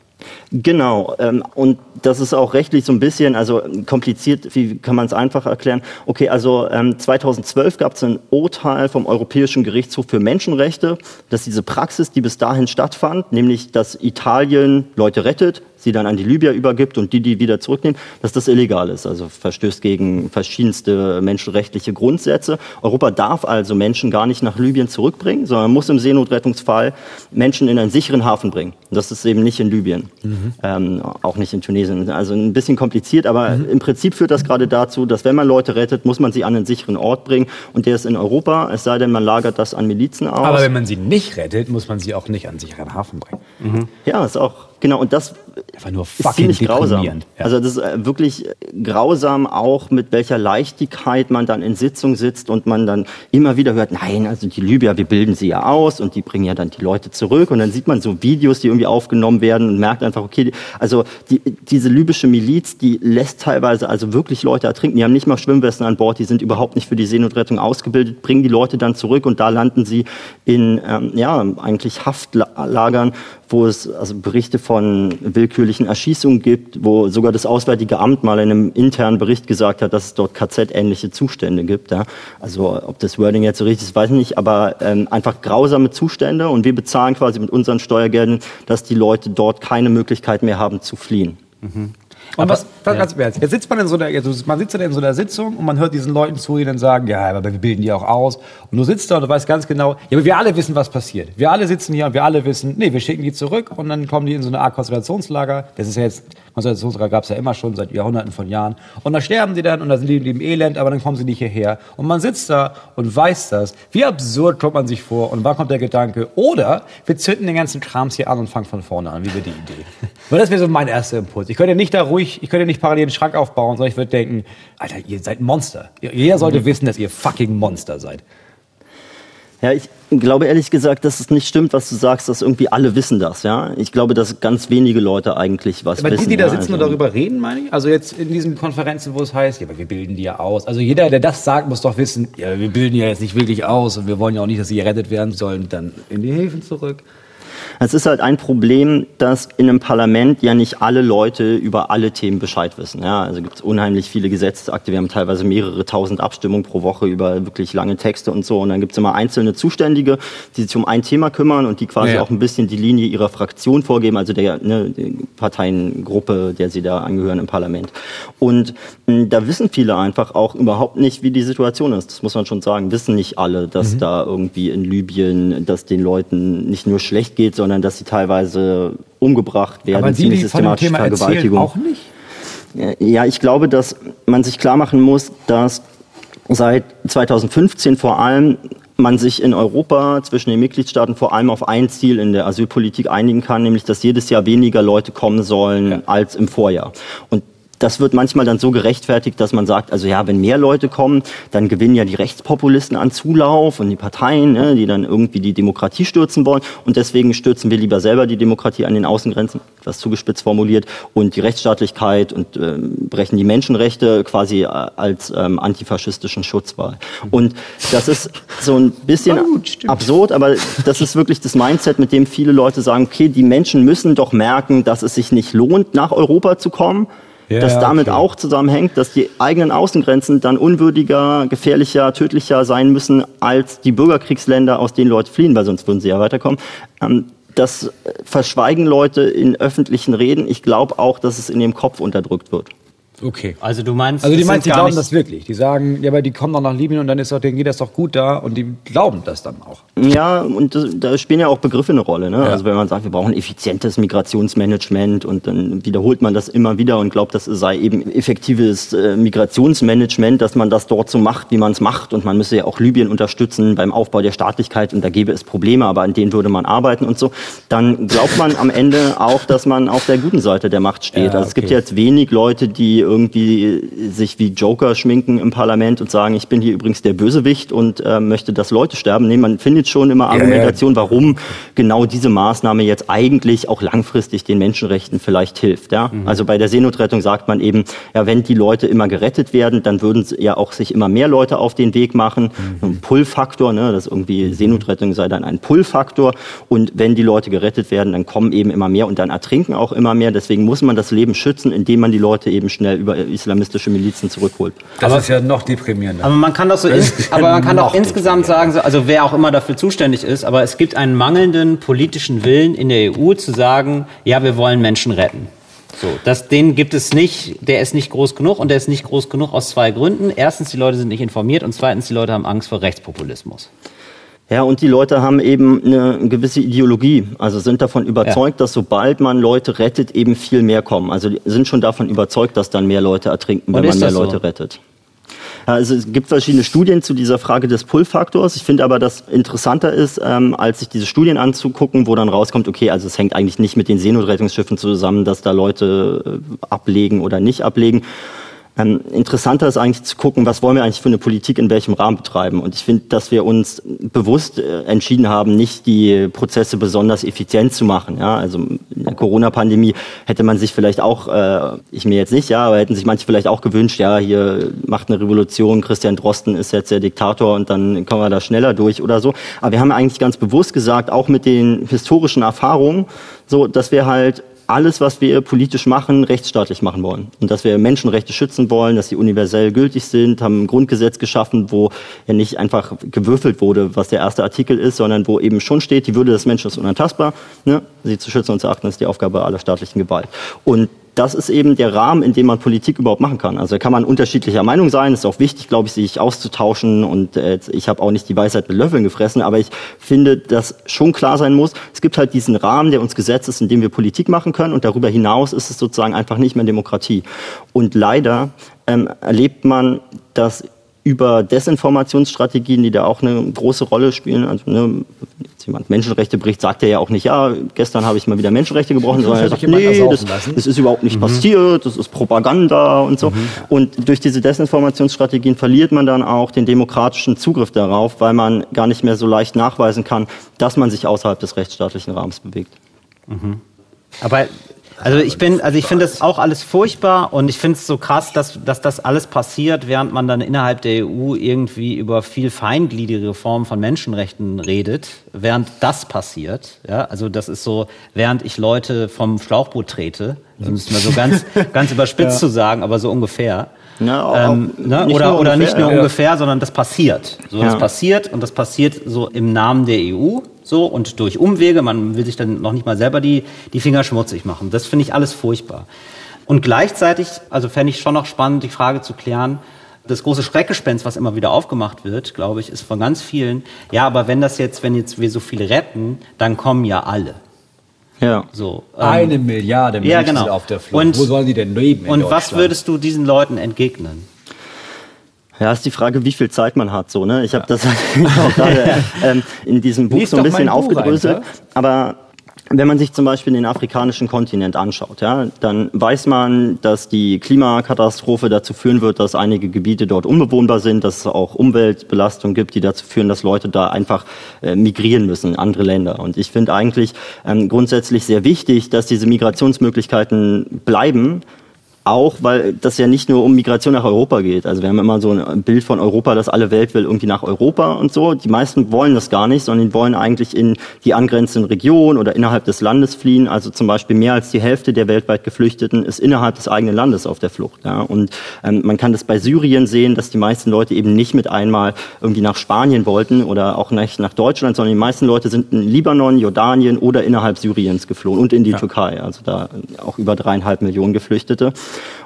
Speaker 4: Genau, ähm, und das ist auch rechtlich so ein bisschen, also kompliziert, wie kann man es einfach erklären? Okay, also ähm, 2012 gab es ein Urteil vom Europäischen Gerichtshof für Menschenrechte, dass diese Praxis, die bis dahin stattfand, nämlich dass Italien Leute rettet, sie dann an die Libyer übergibt und die die wieder zurücknehmen, dass das illegal ist, also verstößt gegen verschiedenste menschenrechtliche Grundsätze. Europa darf also Menschen gar nicht nach Libyen zurückbringen, sondern muss im Seenotrettungsfall Menschen in einen sicheren Hafen bringen. Das ist eben nicht in Libyen, mhm. ähm, auch nicht in Tunesien. Also ein bisschen kompliziert, aber mhm. im Prinzip führt das gerade dazu, dass wenn man Leute rettet, muss man sie an einen sicheren Ort bringen und der ist in Europa, es sei denn, man lagert das an Milizen aus.
Speaker 3: Aber wenn man sie nicht rettet, muss man sie auch nicht an einen sicheren Hafen bringen.
Speaker 4: Mhm. Ja, ist auch Genau, und das
Speaker 3: Einfach nur
Speaker 4: ist ziemlich grausam. Ja. Also das ist äh, wirklich grausam auch, mit welcher Leichtigkeit man dann in Sitzung sitzt und man dann immer wieder hört, nein, also die Libyer, wir bilden sie ja aus und die bringen ja dann die Leute zurück und dann sieht man so Videos, die irgendwie aufgenommen werden und merkt einfach, okay, also die, diese libysche Miliz, die lässt teilweise also wirklich Leute ertrinken, die haben nicht mal Schwimmwesten an Bord, die sind überhaupt nicht für die Seenotrettung ausgebildet, bringen die Leute dann zurück und da landen sie in, ähm, ja, eigentlich Haftlagern, wo es also Berichte von willkürlichen Erschießungen gibt, wo sogar das Auswärtige Amt mal in einem internen Bericht gesagt hat, dass es dort KZ-ähnliche Zustände gibt. Ja. Also ob das Wording jetzt so richtig ist, weiß ich nicht, aber ähm, einfach grausame Zustände und wir bezahlen quasi mit unseren Steuergeldern, dass die Leute dort keine Möglichkeit mehr haben zu fliehen.
Speaker 3: Mhm. Und aber, was, was ja. ganz jetzt, jetzt sitzt man in so einer, jetzt, man sitzt in so einer Sitzung und man hört diesen Leuten zu, die dann sagen, ja, aber wir bilden die auch aus. Und du sitzt da und du weißt ganz genau, ja, aber wir alle wissen, was passiert. Wir alle sitzen hier und wir alle wissen, nee, wir schicken die zurück und dann kommen die in so eine Art Konzentrationslager. Das ist ja jetzt Konzentrationslager gab es ja immer schon seit Jahrhunderten von Jahren. Und da sterben sie dann und da sind die im Elend, aber dann kommen sie nicht hierher. Und man sitzt da und weiß das. Wie absurd kommt man sich vor und wann kommt der Gedanke? Oder wir zünden den ganzen Krams hier an und fangen von vorne an. Wie wäre die Idee? Weil das wäre so mein erster Impuls. Ich könnte nicht da ruhig, ich könnte nicht parallel einen Schrank aufbauen, sondern ich würde denken, Alter, ihr seid Monster. Jeder sollte mhm. wissen, dass ihr fucking Monster seid.
Speaker 4: Ja, ich glaube ehrlich gesagt, dass es nicht stimmt, was du sagst, dass irgendwie alle wissen das. Ja, ich glaube, dass ganz wenige Leute eigentlich was
Speaker 3: aber
Speaker 4: wissen.
Speaker 3: Aber die, die da sitzen also, und darüber reden, meine ich. Also jetzt in diesen Konferenzen, wo es heißt, ja, aber wir bilden die ja aus. Also jeder, der das sagt, muss doch wissen, ja, wir bilden ja jetzt nicht wirklich aus und wir wollen ja auch nicht, dass sie gerettet werden sollen, dann in die Häfen zurück.
Speaker 4: Es ist halt ein Problem, dass in einem Parlament ja nicht alle Leute über alle Themen Bescheid wissen. Ja, also gibt es unheimlich viele Gesetzesakte. Wir haben teilweise mehrere tausend Abstimmungen pro Woche über wirklich lange Texte und so. Und dann gibt es immer einzelne Zuständige, die sich um ein Thema kümmern und die quasi ja. auch ein bisschen die Linie ihrer Fraktion vorgeben, also der ne, Parteiengruppe, der sie da angehören im Parlament. Und mh, da wissen viele einfach auch überhaupt nicht, wie die Situation ist. Das muss man schon sagen. Wissen nicht alle, dass mhm. da irgendwie in Libyen, dass den Leuten nicht nur schlecht geht, sondern dass sie teilweise umgebracht werden,
Speaker 3: Aber die, ziemlich systematische Vergewaltigung. Auch nicht?
Speaker 4: Ja, ich glaube, dass man sich klar machen muss, dass seit 2015 vor allem man sich in Europa zwischen den Mitgliedstaaten vor allem auf ein Ziel in der Asylpolitik einigen kann, nämlich dass jedes Jahr weniger Leute kommen sollen ja. als im Vorjahr. Und das wird manchmal dann so gerechtfertigt, dass man sagt, also ja, wenn mehr Leute kommen, dann gewinnen ja die Rechtspopulisten an Zulauf und die Parteien, ne, die dann irgendwie die Demokratie stürzen wollen. Und deswegen stürzen wir lieber selber die Demokratie an den Außengrenzen, das zugespitzt formuliert, und die Rechtsstaatlichkeit und äh, brechen die Menschenrechte quasi äh, als ähm, antifaschistischen Schutzwahl. Und das ist so ein bisschen gut, absurd, aber das ist wirklich das Mindset, mit dem viele Leute sagen, okay, die Menschen müssen doch merken, dass es sich nicht lohnt, nach Europa zu kommen ja, das damit okay. auch zusammenhängt, dass die eigenen Außengrenzen dann unwürdiger, gefährlicher, tödlicher sein müssen als die Bürgerkriegsländer, aus denen Leute fliehen, weil sonst würden sie ja weiterkommen. Ähm, das verschweigen Leute in öffentlichen Reden. Ich glaube auch, dass es in ihrem Kopf unterdrückt wird.
Speaker 3: Okay. Also du meinst, also die meinst, die glauben das wirklich. Die sagen, ja, aber die kommen doch nach Libyen und dann ist doch, denen geht das doch gut da und die glauben das dann auch.
Speaker 4: Ja, und das, da spielen ja auch Begriffe eine Rolle. Ne? Ja. Also wenn man sagt, wir brauchen effizientes Migrationsmanagement und dann wiederholt man das immer wieder und glaubt, das sei eben effektives äh, Migrationsmanagement, dass man das dort so macht, wie man es macht und man müsse ja auch Libyen unterstützen beim Aufbau der Staatlichkeit und da gäbe es Probleme, aber an denen würde man arbeiten und so. Dann glaubt man am Ende auch, dass man auf der guten Seite der Macht steht. Ja, okay. Also es gibt jetzt wenig Leute, die irgendwie sich wie Joker schminken im Parlament und sagen, ich bin hier übrigens der Bösewicht und äh, möchte, dass Leute sterben. Nee, man findet schon immer Argumentation, warum genau diese Maßnahme jetzt eigentlich auch langfristig den Menschenrechten vielleicht hilft. Ja? Mhm. Also bei der Seenotrettung sagt man eben, ja, wenn die Leute immer gerettet werden, dann würden ja auch sich immer mehr Leute auf den Weg machen. Mhm. Ein Pull-Faktor, ne, dass irgendwie Seenotrettung sei dann ein Pull-Faktor. Und wenn die Leute gerettet werden, dann kommen eben immer mehr und dann ertrinken auch immer mehr. Deswegen muss man das Leben schützen, indem man die Leute eben schnell über islamistische Milizen zurückholt.
Speaker 3: Das aber, ist ja noch deprimierender.
Speaker 2: Aber man kann doch so, aber man kann auch insgesamt sagen, also wer auch immer dafür zuständig ist, aber es gibt einen mangelnden politischen Willen in der EU zu sagen, ja, wir wollen Menschen retten. So, das, den gibt es nicht, der ist nicht groß genug und der ist nicht groß genug aus zwei Gründen. Erstens, die Leute sind nicht informiert und zweitens, die Leute haben Angst vor Rechtspopulismus.
Speaker 4: Ja, und die Leute haben eben eine gewisse Ideologie, also sind davon überzeugt, ja. dass sobald man Leute rettet, eben viel mehr kommen. Also sind schon davon überzeugt, dass dann mehr Leute ertrinken, wenn man mehr Leute so? rettet. Also es gibt verschiedene Studien zu dieser Frage des Pull-Faktors. Ich finde aber, dass interessanter ist, ähm, als sich diese Studien anzugucken, wo dann rauskommt, okay, also es hängt eigentlich nicht mit den Seenotrettungsschiffen zusammen, dass da Leute äh, ablegen oder nicht ablegen, ähm, interessanter ist eigentlich zu gucken, was wollen wir eigentlich für eine Politik in welchem Rahmen betreiben. Und ich finde, dass wir uns bewusst äh, entschieden haben, nicht die Prozesse besonders effizient zu machen. Ja, also in der Corona-Pandemie hätte man sich vielleicht auch, äh, ich mir jetzt nicht, ja, aber hätten sich manche vielleicht auch gewünscht, ja, hier macht eine Revolution, Christian Drosten ist jetzt der Diktator und dann kommen wir da schneller durch oder so. Aber wir haben eigentlich ganz bewusst gesagt, auch mit den historischen Erfahrungen, so, dass wir halt alles, was wir politisch machen, rechtsstaatlich machen wollen. Und dass wir Menschenrechte schützen wollen, dass sie universell gültig sind, haben ein Grundgesetz geschaffen, wo ja nicht einfach gewürfelt wurde, was der erste Artikel ist, sondern wo eben schon steht, die Würde des Menschen ist unantastbar. Ne? Sie zu schützen und zu achten ist die Aufgabe aller staatlichen Gewalt. Und das ist eben der Rahmen, in dem man Politik überhaupt machen kann. Also da kann man unterschiedlicher Meinung sein. Es ist auch wichtig, glaube ich, sich auszutauschen. Und äh, ich habe auch nicht die Weisheit mit Löffeln gefressen, aber ich finde, dass schon klar sein muss, es gibt halt diesen Rahmen, der uns gesetzt ist, in dem wir Politik machen können. Und darüber hinaus ist es sozusagen einfach nicht mehr Demokratie. Und leider ähm, erlebt man, dass über Desinformationsstrategien, die da auch eine große Rolle spielen. Also ne, jetzt jemand Menschenrechte bricht, sagt er ja auch nicht, ja, gestern habe ich mal wieder Menschenrechte gebrochen, sondern er sagt, nee, das, das, ist überhaupt nicht mhm. passiert, das ist Propaganda und so. Mhm. Und durch diese Desinformationsstrategien verliert man dann auch den demokratischen Zugriff darauf, weil man gar nicht mehr so leicht nachweisen kann, dass man sich außerhalb des rechtsstaatlichen Rahmens bewegt.
Speaker 2: Mhm. Aber also ich bin, also ich finde das auch alles furchtbar und ich finde es so krass, dass, dass das alles passiert, während man dann innerhalb der EU irgendwie über viel feingliedrige Formen von Menschenrechten redet, während das passiert. Ja, also das ist so, während ich Leute vom Schlauchboot trete, um es mal so ganz, ganz überspitzt ja. zu sagen, aber so ungefähr. Ja, ähm, ne? Oder, oder nicht nur ja. ungefähr, sondern das passiert. So, das passiert und das passiert so im Namen der EU so und durch Umwege. Man will sich dann noch nicht mal selber die, die Finger schmutzig machen. Das finde ich alles furchtbar. Und gleichzeitig, also fände ich schon noch spannend, die Frage zu klären, das große Schreckgespenst, was immer wieder aufgemacht wird, glaube ich, ist von ganz vielen, ja, aber wenn das jetzt, wenn jetzt wir so viele retten, dann kommen ja alle.
Speaker 3: Ja. So, ähm, Eine Milliarde
Speaker 2: Menschen ja, genau. sind
Speaker 3: auf der Flucht. Und,
Speaker 2: Wo sollen die denn leben? Und was würdest du diesen Leuten entgegnen?
Speaker 4: Ja, ist die Frage, wie viel Zeit man hat. So, ne? Ich habe das auch gerade ähm, in diesem Buch Lies so ein bisschen aufgedröselt. aber wenn man sich zum Beispiel den afrikanischen Kontinent anschaut, ja, dann weiß man, dass die Klimakatastrophe dazu führen wird, dass einige Gebiete dort unbewohnbar sind, dass es auch Umweltbelastungen gibt, die dazu führen, dass Leute da einfach äh, migrieren müssen in andere Länder. Und ich finde eigentlich ähm, grundsätzlich sehr wichtig, dass diese Migrationsmöglichkeiten bleiben auch, weil das ja nicht nur um Migration nach Europa geht. Also wir haben immer so ein Bild von Europa, dass alle Welt will irgendwie nach Europa und so. Die meisten wollen das gar nicht, sondern die wollen eigentlich in die angrenzenden Regionen oder innerhalb des Landes fliehen. Also zum Beispiel mehr als die Hälfte der weltweit Geflüchteten ist innerhalb des eigenen Landes auf der Flucht. Ja. Und ähm, man kann das bei Syrien sehen, dass die meisten Leute eben nicht mit einmal irgendwie nach Spanien wollten oder auch nicht nach Deutschland, sondern die meisten Leute sind in Libanon, Jordanien oder innerhalb Syriens geflohen und in die ja. Türkei. Also da auch über dreieinhalb Millionen Geflüchtete.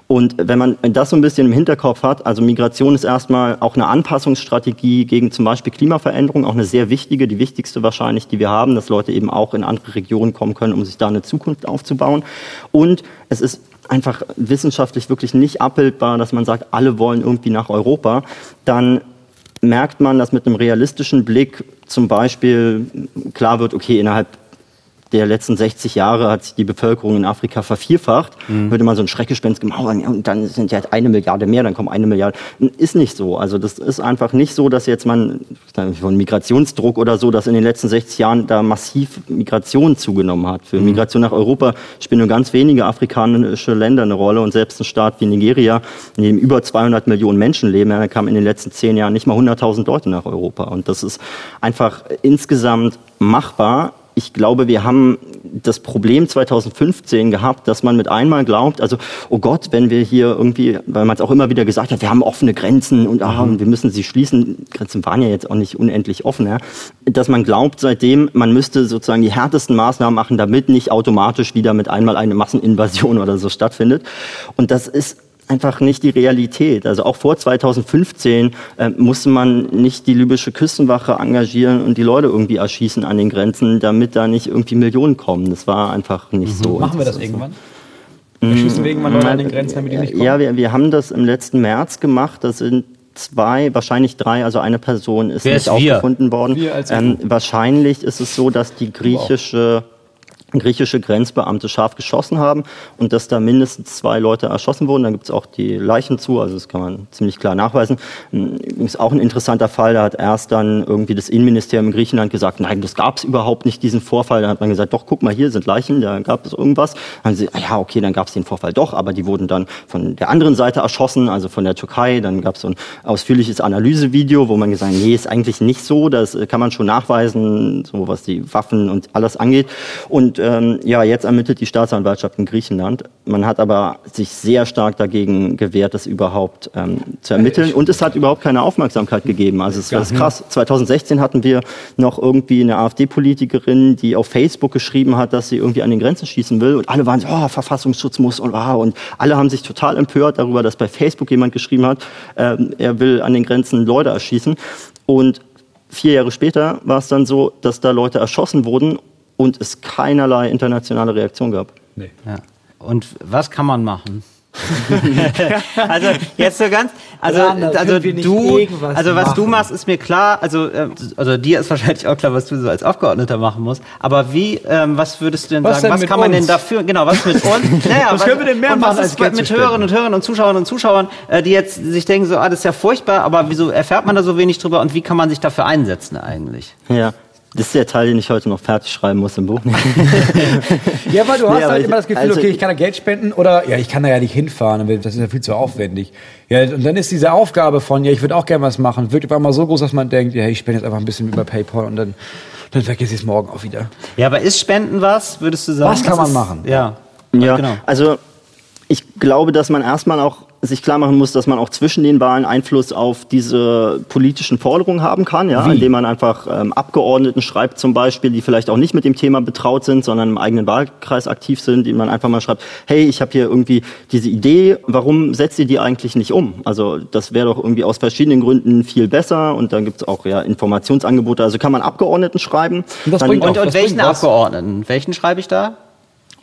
Speaker 4: Und wenn man das so ein bisschen im Hinterkopf hat, also Migration ist erstmal auch eine Anpassungsstrategie gegen zum Beispiel Klimaveränderung, auch eine sehr wichtige, die wichtigste wahrscheinlich, die wir haben, dass Leute eben auch in andere Regionen kommen können, um sich da eine Zukunft aufzubauen. Und es ist einfach wissenschaftlich wirklich nicht abbildbar, dass man sagt, alle wollen irgendwie nach Europa, dann merkt man, dass mit einem realistischen Blick zum Beispiel klar wird, okay, innerhalb der letzten 60 Jahre hat sich die Bevölkerung in Afrika vervierfacht. Mhm. Würde man so ein Schreckgespenst gemauern, und dann sind ja eine Milliarde mehr, dann kommen eine Milliarde. Ist nicht so. Also das ist einfach nicht so, dass jetzt man von Migrationsdruck oder so, dass in den letzten 60 Jahren da massiv Migration zugenommen hat. Für mhm. Migration nach Europa spielen nur ganz wenige afrikanische Länder eine Rolle und selbst ein Staat wie Nigeria, in dem über 200 Millionen Menschen leben, da kamen in den letzten zehn Jahren nicht mal 100.000 Leute nach Europa. Und das ist einfach insgesamt machbar ich glaube, wir haben das Problem 2015 gehabt, dass man mit einmal glaubt, also, oh Gott, wenn wir hier irgendwie, weil man es auch immer wieder gesagt hat, wir haben offene Grenzen und ah, wir müssen sie schließen. Grenzen waren ja jetzt auch nicht unendlich offen, ja. Dass man glaubt seitdem, man müsste sozusagen die härtesten Maßnahmen machen, damit nicht automatisch wieder mit einmal eine Masseninvasion oder so stattfindet. Und das ist einfach nicht die Realität. Also auch vor 2015 äh, musste man nicht die libysche Küstenwache engagieren und die Leute irgendwie erschießen an den Grenzen, damit da nicht irgendwie Millionen kommen. Das war einfach nicht mhm. so.
Speaker 3: Machen wir das irgendwann? Erschießen wir irgendwann Leute an den Grenzen, damit die nicht kommen?
Speaker 4: Ja, wir, wir haben das im letzten März gemacht. Das sind zwei, wahrscheinlich drei, also eine Person ist
Speaker 2: Wer
Speaker 4: nicht
Speaker 2: ist
Speaker 4: aufgefunden worden. Ähm, wahrscheinlich ist es so, dass die griechische wow griechische Grenzbeamte scharf geschossen haben und dass da mindestens zwei Leute erschossen wurden. Da gibt es auch die Leichen zu, also das kann man ziemlich klar nachweisen. Übrigens auch ein interessanter Fall, da hat erst dann irgendwie das Innenministerium in Griechenland gesagt, nein, das gab es überhaupt nicht, diesen Vorfall. Dann hat man gesagt, doch, guck mal, hier sind Leichen, da gab es irgendwas. Dann haben sie, ah ja, okay, dann gab es den Vorfall doch, aber die wurden dann von der anderen Seite erschossen, also von der Türkei. Dann gab es so ein ausführliches Analysevideo, wo man gesagt hat, nee, ist eigentlich nicht so, das kann man schon nachweisen, so was die Waffen und alles angeht. Und ähm, ja, jetzt ermittelt die Staatsanwaltschaft in Griechenland. Man hat aber sich sehr stark dagegen gewehrt, das überhaupt ähm, zu ermitteln. Und es hat überhaupt keine Aufmerksamkeit gegeben. Also es ist krass. 2016 hatten wir noch irgendwie eine AfD-Politikerin, die auf Facebook geschrieben hat, dass sie irgendwie an den Grenzen schießen will. Und alle waren so, oh, Verfassungsschutz muss und wow. Und alle haben sich total empört darüber, dass bei Facebook jemand geschrieben hat, ähm, er will an den Grenzen Leute erschießen. Und vier Jahre später war es dann so, dass da Leute erschossen wurden und es keinerlei internationale Reaktion gab.
Speaker 2: Nee. Ja. Und was kann man machen? also jetzt so ganz, also also du, also was machen. du machst, ist mir klar. Also äh, also dir ist wahrscheinlich auch klar, was du so als Abgeordneter machen musst. Aber wie, ähm, was würdest du denn was sagen? Denn was kann man uns? denn dafür? Genau, was mit uns?
Speaker 3: Naja, was, was können wir denn mehr machen als
Speaker 2: mit, mit Hörerinnen und Hörern und Zuschauern und Zuschauern, äh, die jetzt sich denken so, ah, das ist ja furchtbar, aber wieso erfährt man da so wenig drüber und wie kann man sich dafür einsetzen eigentlich?
Speaker 4: Ja, das ist der Teil, den ich heute noch fertig schreiben muss im Buch.
Speaker 3: ja, weil du hast nee, halt immer das Gefühl, also okay, ich kann da Geld spenden oder ja, ich kann da ja nicht hinfahren, das ist ja viel zu aufwendig. Ja, und dann ist diese Aufgabe von, ja, ich würde auch gerne was machen, wird auf einmal so groß, dass man denkt, ja, ich spende jetzt einfach ein bisschen über PayPal und dann, dann vergesse ich es morgen auch wieder.
Speaker 2: Ja, aber ist Spenden was, würdest du sagen?
Speaker 3: Was kann man ist, machen?
Speaker 2: Ja.
Speaker 4: Ja, genau. also ich glaube, dass man erstmal auch sich klar machen muss, dass man auch zwischen den Wahlen Einfluss auf diese politischen Forderungen haben kann, ja, Wie? indem man einfach ähm, Abgeordneten schreibt zum Beispiel, die vielleicht auch nicht mit dem Thema betraut sind, sondern im eigenen Wahlkreis aktiv sind, die man einfach mal schreibt, hey, ich habe hier irgendwie diese Idee, warum setzt ihr die eigentlich nicht um? Also das wäre doch irgendwie aus verschiedenen Gründen viel besser und dann gibt es auch ja Informationsangebote, also kann man Abgeordneten schreiben.
Speaker 2: Und, und, und welchen Abgeordneten? Welchen schreibe ich da?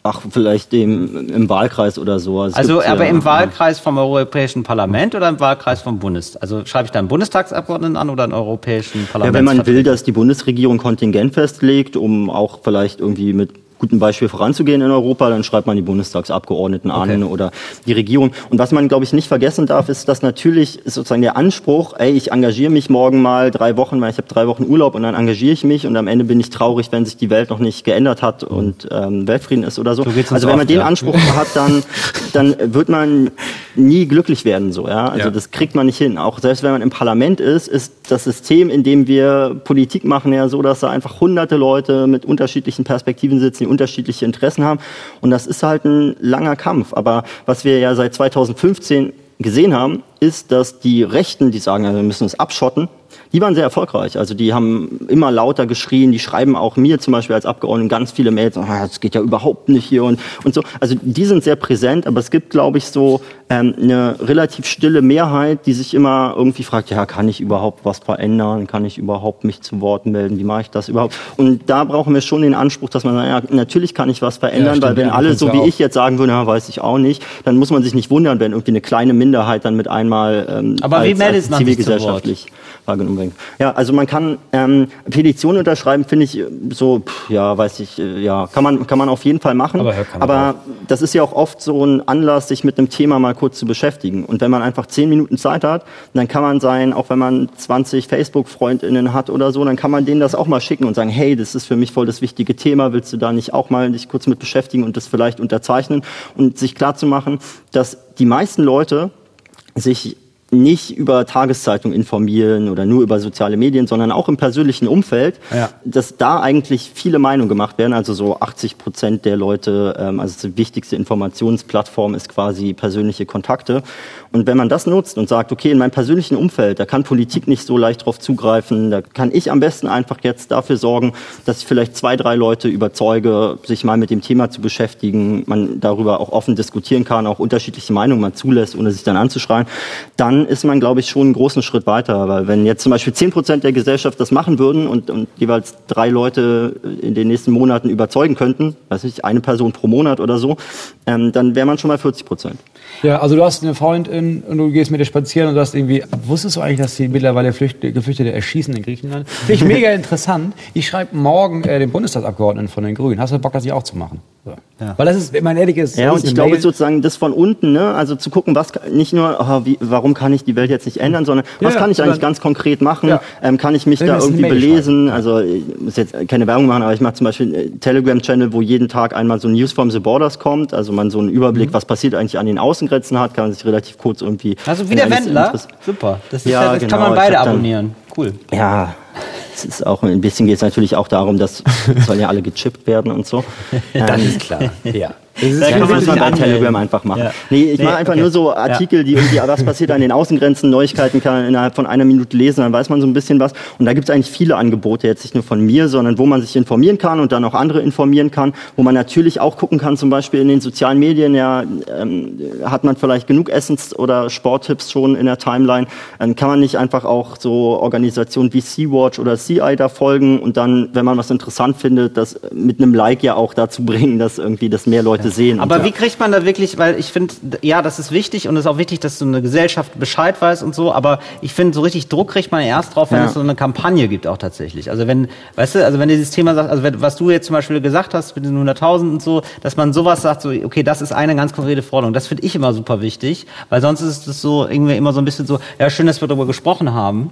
Speaker 4: Ach, vielleicht im, im Wahlkreis oder so.
Speaker 2: Also, also aber ja, im Wahlkreis vom Europäischen Parlament oder im Wahlkreis vom Bundestag? Also schreibe ich da einen Bundestagsabgeordneten an oder einen Europäischen Parlament?
Speaker 4: Ja, wenn man will, dass die Bundesregierung Kontingent festlegt, um auch vielleicht irgendwie mit guten Beispiel voranzugehen in Europa, dann schreibt man die Bundestagsabgeordneten okay. an oder die Regierung. Und was man, glaube ich, nicht vergessen darf, ist, dass natürlich ist sozusagen der Anspruch, ey, ich engagiere mich morgen mal drei Wochen, weil ich habe drei Wochen Urlaub und dann engagiere ich mich und am Ende bin ich traurig, wenn sich die Welt noch nicht geändert hat und ähm, Weltfrieden ist oder so. so also wenn man oft, den ja. Anspruch hat, dann, dann wird man nie glücklich werden so. Ja? Also ja. das kriegt man nicht hin. Auch selbst wenn man im Parlament ist, ist das System, in dem wir Politik machen, ja so, dass da einfach hunderte Leute mit unterschiedlichen Perspektiven sitzen, die unterschiedliche Interessen haben. Und das ist halt ein langer Kampf. Aber was wir ja seit 2015 gesehen haben, ist, dass die Rechten, die sagen, wir müssen uns abschotten, die waren sehr erfolgreich. Also die haben immer lauter geschrien, die schreiben auch mir zum Beispiel als Abgeordneten ganz viele Mails, ah, das geht ja überhaupt nicht hier und, und so. Also die sind sehr präsent, aber es gibt, glaube ich, so ähm, eine relativ stille Mehrheit, die sich immer irgendwie fragt, ja, kann ich überhaupt was verändern? Kann ich überhaupt mich zu Wort melden? Wie mache ich das überhaupt? Und da brauchen wir schon den Anspruch, dass man sagt, ja, natürlich kann ich was verändern, ja, weil wenn alle so wie ich jetzt sagen würden, ja, weiß ich auch nicht, dann muss man sich nicht wundern, wenn irgendwie eine kleine Minderheit dann mit einmal ähm,
Speaker 2: Aber wie meldet Wort?
Speaker 4: zivilgesellschaftlich wahrgenommen werden. Ja, also man kann ähm, Petitionen unterschreiben, finde ich so, pff, ja, weiß ich, äh, ja, kann man, kann man auf jeden Fall machen.
Speaker 3: Aber
Speaker 4: Aber das ist ja auch oft so ein Anlass, sich mit einem Thema mal kurz zu beschäftigen. Und wenn man einfach zehn Minuten Zeit hat, dann kann man sein, auch wenn man 20 Facebook-FreundInnen hat oder so, dann kann man denen das auch mal schicken und sagen, hey, das ist für mich voll das wichtige Thema, willst du da nicht auch mal dich kurz mit beschäftigen und das vielleicht unterzeichnen und sich klar zu machen, dass die meisten Leute sich nicht über Tageszeitung informieren oder nur über soziale Medien, sondern auch im persönlichen Umfeld,
Speaker 3: Ja.
Speaker 4: dass da eigentlich viele Meinungen gemacht werden. Also so 80 Prozent der Leute, ähm, also die wichtigste Informationsplattform ist quasi persönliche Kontakte. Und wenn man das nutzt und sagt, okay, in meinem persönlichen Umfeld, da kann Politik nicht so leicht drauf zugreifen, da kann ich am besten einfach jetzt dafür sorgen, dass ich vielleicht zwei, drei Leute überzeuge, sich mal mit dem Thema zu beschäftigen, man darüber auch offen diskutieren kann, auch unterschiedliche Meinungen man zulässt, ohne sich dann anzuschreien, dann ist man, glaube ich, schon einen großen Schritt weiter. Weil wenn jetzt zum Beispiel 10 Prozent der Gesellschaft das machen würden und, und jeweils drei Leute in den nächsten Monaten überzeugen könnten, weiß ich, eine Person pro Monat oder so, ähm, dann wäre man schon mal 40 Prozent.
Speaker 3: Ja, also du hast eine Freundin und du gehst mit ihr spazieren und du hast irgendwie, wusstest du eigentlich, dass die mittlerweile Flücht, Geflüchtete erschießen in Griechenland? Finde ich mega interessant. Ich schreibe morgen äh, den Bundestagsabgeordneten von den Grünen. Hast du Bock, das nicht auch zu machen? So. Weil das ist, wenn man ehrlich ist,
Speaker 4: Ja, und ich glaube
Speaker 3: Mail-
Speaker 4: sozusagen das von unten, ne? also zu gucken, was kann- nicht nur, oh, wie, warum kann ich die Welt jetzt nicht ändern, sondern was
Speaker 3: Ja,
Speaker 4: kann ich eigentlich ganz konkret machen?
Speaker 3: Ja.
Speaker 4: Ähm, kann ich mich
Speaker 3: Wenn
Speaker 4: da irgendwie belesen? Also ich muss jetzt keine Werbung machen, aber ich mache zum Beispiel einen Telegram-Channel, wo jeden Tag einmal so News from the Borders kommt, also man so einen Überblick, was passiert eigentlich an den Außengrenzen hat, kann man sich relativ kurz irgendwie.
Speaker 2: Also wie der Wendler. Super. Das, ist
Speaker 4: Ja,
Speaker 2: ja, das
Speaker 4: genau,
Speaker 2: kann man beide abonnieren. Cool.
Speaker 4: Ja, es ist auch ein bisschen geht es natürlich auch darum, dass sollen ja alle gechippt werden und so.
Speaker 3: Das
Speaker 4: Ähm,
Speaker 3: ist klar. Ja.
Speaker 2: Da
Speaker 4: das
Speaker 2: kann
Speaker 4: kann
Speaker 2: man
Speaker 4: bei. Telegram einfach machen.
Speaker 2: Ja.
Speaker 4: Nee, ich
Speaker 2: Nee,
Speaker 4: mache einfach
Speaker 2: okay.
Speaker 4: nur so Artikel, die irgendwie, was passiert an den Außengrenzen, Neuigkeiten kann man innerhalb von einer Minute lesen, dann weiß man so ein bisschen was. Und da gibt es eigentlich viele Angebote, jetzt nicht nur von mir, sondern wo man sich informieren kann und dann auch andere informieren kann, wo man natürlich auch gucken kann, zum Beispiel in den sozialen Medien, ja, ähm, hat man vielleicht genug Essens- oder Sporttipps schon in der Timeline, dann kann man nicht einfach auch so Organisationen wie Sea-Watch oder CI da folgen und dann, wenn man was interessant findet, das mit einem Like ja auch dazu bringen, dass irgendwie das mehr Leute sehen.
Speaker 2: Aber
Speaker 4: und
Speaker 2: wie kriegt man da wirklich, weil ich finde, ja, das ist wichtig und es ist auch wichtig, dass so eine Gesellschaft Bescheid weiß und so, aber ich finde, so richtig Druck kriegt man erst drauf, wenn es so eine Kampagne gibt auch tatsächlich. Also wenn, weißt du, also wenn dieses Thema sagt, also wenn, was du jetzt zum Beispiel gesagt hast mit den 100.000 und so, dass man sowas sagt, so, okay, das ist eine ganz konkrete Forderung, das finde ich immer super wichtig, weil sonst ist es so irgendwie immer so ein bisschen so, ja, schön, dass wir darüber gesprochen haben.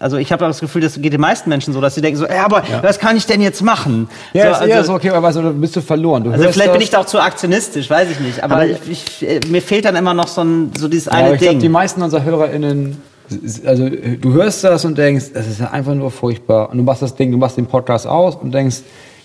Speaker 2: Also ich habe das Gefühl, das geht den meisten Menschen so, dass sie denken so, ja, aber was kann ich denn jetzt machen?
Speaker 3: Ja,
Speaker 2: so,
Speaker 3: ist eher so, okay, aber weißt du, bist du verloren. Du
Speaker 2: also vielleicht
Speaker 3: das,
Speaker 2: bin ich da auch zu aktionistisch, weiß ich nicht. Aber,
Speaker 4: Aber-
Speaker 2: ich, ich, äh, mir fehlt dann immer noch so, ein, so dieses
Speaker 3: Ja,
Speaker 2: eine
Speaker 3: ich
Speaker 2: Ding.
Speaker 3: die meisten unserer HörerInnen, also du hörst das und denkst, das ist ja einfach nur furchtbar. Und du machst das Ding, du machst den Podcast aus und denkst,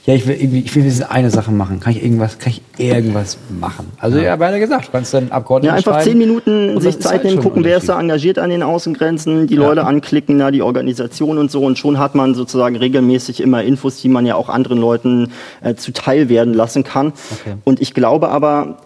Speaker 3: ja, ich will irgendwie, ich will diese eine Sache machen. Kann ich irgendwas, kann ich irgendwas machen? Also ja, beide gesagt, du kannst dann Abgeordneten
Speaker 4: Ja, einfach zehn Minuten sich Zeit
Speaker 3: halt
Speaker 4: nehmen, gucken, wer ist da engagiert an den Außengrenzen, die Leute anklicken, na, die Organisation und so. Und schon hat man sozusagen regelmäßig immer Infos, die man ja auch anderen Leuten äh, zuteil werden lassen kann. Und ich glaube aber,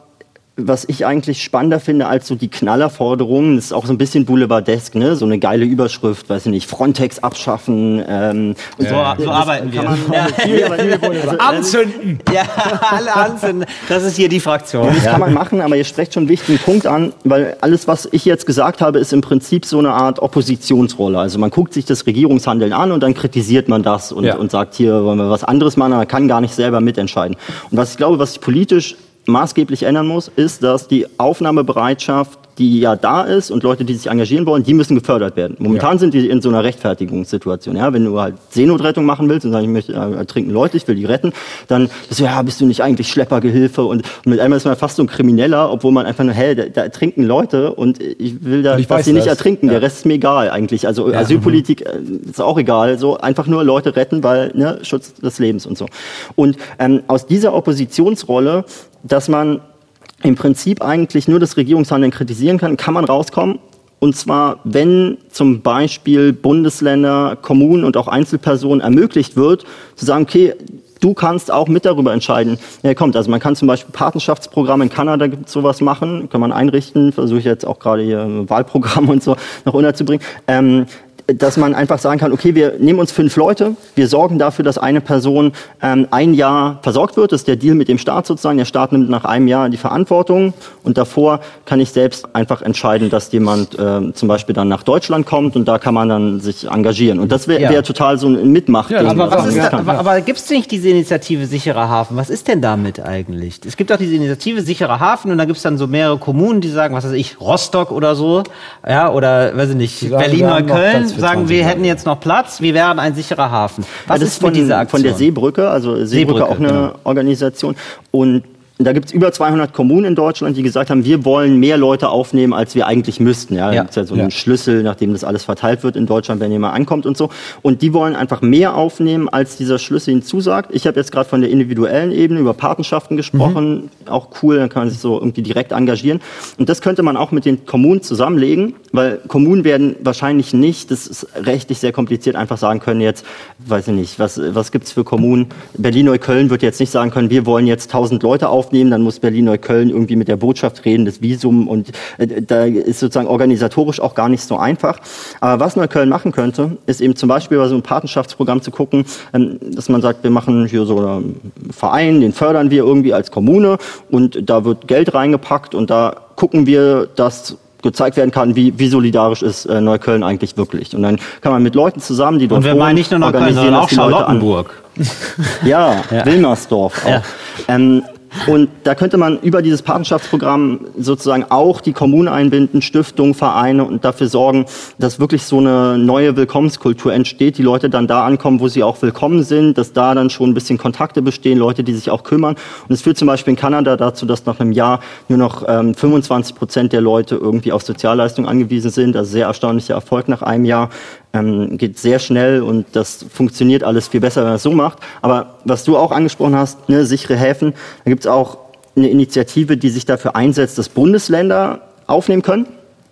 Speaker 4: was ich eigentlich spannender finde als so die Knallerforderungen, das ist auch so ein bisschen boulevardesk, ne? So eine geile Überschrift, weiß ich nicht, Frontex abschaffen. Ähm, und
Speaker 2: so, so arbeiten wir.
Speaker 4: kann man-
Speaker 2: Ja.
Speaker 4: viel- viel-
Speaker 3: Anzünden!
Speaker 2: ja, alle anzünden. Das ist hier die Fraktion.
Speaker 4: Das kann man machen, aber ihr sprecht schon einen wichtigen Punkt an, weil alles, was ich jetzt gesagt habe, ist im Prinzip so eine Art Oppositionsrolle. Also man guckt sich das Regierungshandeln an und dann kritisiert man das und,
Speaker 3: Ja.
Speaker 4: und sagt, hier wollen wir was anderes machen, aber man kann gar nicht selber mitentscheiden. Und was ich glaube, was sich politisch maßgeblich ändern muss, ist, dass die Aufnahmebereitschaft, die ja da ist und Leute, die sich engagieren wollen, die müssen gefördert werden. Momentan sind wir in so einer Rechtfertigungssituation. Ja, wenn du halt Seenotrettung machen willst und sagst, ich möchte äh, ertrinken Leute, ich will die retten, dann bist du, ja, bist du nicht eigentlich Schleppergehilfe und, und mit einmal ist man fast so ein Krimineller, obwohl man einfach nur, hey, da, da ertrinken Leute und ich will da,
Speaker 3: ich
Speaker 4: dass sie nicht ertrinken.
Speaker 3: Ja.
Speaker 4: Der Rest ist mir egal eigentlich. Also Asylpolitik äh, ist auch egal. So einfach nur Leute retten, weil ne, Schutz des Lebens und so. Und ähm, aus dieser Oppositionsrolle, dass man im Prinzip eigentlich nur das Regierungshandeln kritisieren kann, kann man rauskommen. Und zwar, wenn zum Beispiel Bundesländer, Kommunen und auch Einzelpersonen ermöglicht wird, zu sagen, okay, du kannst auch mit darüber entscheiden, wer kommt. Also man kann zum Beispiel Patenschaftsprogramme in Kanada sowas machen, kann man einrichten, versuche ich jetzt auch gerade hier ein Wahlprogramm und so noch unterzubringen. Ähm, dass man einfach sagen kann, okay, wir nehmen uns fünf Leute, wir sorgen dafür, dass eine Person ähm, ein Jahr versorgt wird. Das ist der Deal mit dem Staat sozusagen. Der Staat nimmt nach einem Jahr die Verantwortung und davor kann ich selbst einfach entscheiden, dass jemand äh, zum Beispiel dann nach Deutschland kommt und da kann man dann sich engagieren. Und das wäre
Speaker 2: Ja.
Speaker 4: wär total so ein Mitmach.
Speaker 3: Ja, aber
Speaker 2: da, aber aber gibt es nicht diese Initiative Sicherer Hafen? Was ist denn damit eigentlich? Es gibt doch diese Initiative Sicherer Hafen und da gibt es dann so mehrere Kommunen, die sagen, was weiß ich, Rostock oder so, ja, oder weiß ich nicht,
Speaker 3: sagen,
Speaker 2: sagen,
Speaker 3: 20
Speaker 2: wir hätten jetzt noch Platz, wir wären ein sicherer Hafen. Was
Speaker 4: das
Speaker 2: ist
Speaker 4: von,
Speaker 2: dieser Aktion?
Speaker 4: von der Seebrücke, also Seebrücke,
Speaker 2: Seebrücke,
Speaker 4: auch eine
Speaker 2: genau.
Speaker 4: Organisation. Und da gibt es über 200 Kommunen in Deutschland, die gesagt haben, wir wollen mehr Leute aufnehmen, als wir eigentlich müssten. Ja, da
Speaker 2: Ja.
Speaker 4: gibt's ja so
Speaker 3: Ja.
Speaker 4: einen Schlüssel, nachdem das alles verteilt wird in Deutschland, wenn jemand ankommt und so. Und die wollen einfach mehr aufnehmen, als dieser Schlüssel ihnen zusagt. Ich habe jetzt gerade von der individuellen Ebene über Patenschaften gesprochen. Auch cool, dann kann man sich so irgendwie direkt engagieren. Und das könnte man auch mit den Kommunen zusammenlegen, weil Kommunen werden wahrscheinlich nicht, das ist rechtlich sehr kompliziert, einfach sagen können jetzt, weiß ich nicht, was, was gibt's für Kommunen? Berlin-Neukölln wird jetzt nicht sagen können, wir wollen jetzt 1000 Leute aufnehmen, dann muss Berlin-Neukölln irgendwie mit der Botschaft reden, das Visum und äh, da ist sozusagen organisatorisch auch gar nicht so einfach. Aber was Neukölln machen könnte, ist eben zum Beispiel bei so einem Patenschaftsprogramm zu gucken, ähm, dass man sagt, wir machen hier so einen Verein, den fördern wir irgendwie als Kommune und da wird Geld reingepackt und da gucken wir, dass gezeigt werden kann, wie, wie solidarisch ist äh, Neukölln eigentlich wirklich. Und dann kann man mit Leuten zusammen, die dort
Speaker 2: und wir meinen nicht nur Neukölln, sondern auch
Speaker 4: Leute an-
Speaker 2: Charlottenburg.
Speaker 4: ja, Wilmersdorf auch.
Speaker 2: Ja.
Speaker 4: Ähm, und da könnte man über dieses Patenschaftsprogramm sozusagen auch die Kommunen einbinden, Stiftungen, Vereine und dafür sorgen, dass wirklich so eine neue Willkommenskultur entsteht, die Leute dann da ankommen, wo sie auch willkommen sind, dass da dann schon ein bisschen Kontakte bestehen, Leute, die sich auch kümmern. Und es führt zum Beispiel in Kanada dazu, dass nach einem Jahr nur noch ähm, 25 Prozent der Leute irgendwie auf Sozialleistungen angewiesen sind. Also sehr erstaunlicher Erfolg nach einem Jahr ähm, geht sehr schnell und das funktioniert alles viel besser, wenn man es so macht. Aber was du auch angesprochen hast, ne, sichere Häfen, da gibt es auch eine Initiative, die sich dafür einsetzt, dass Bundesländer aufnehmen können.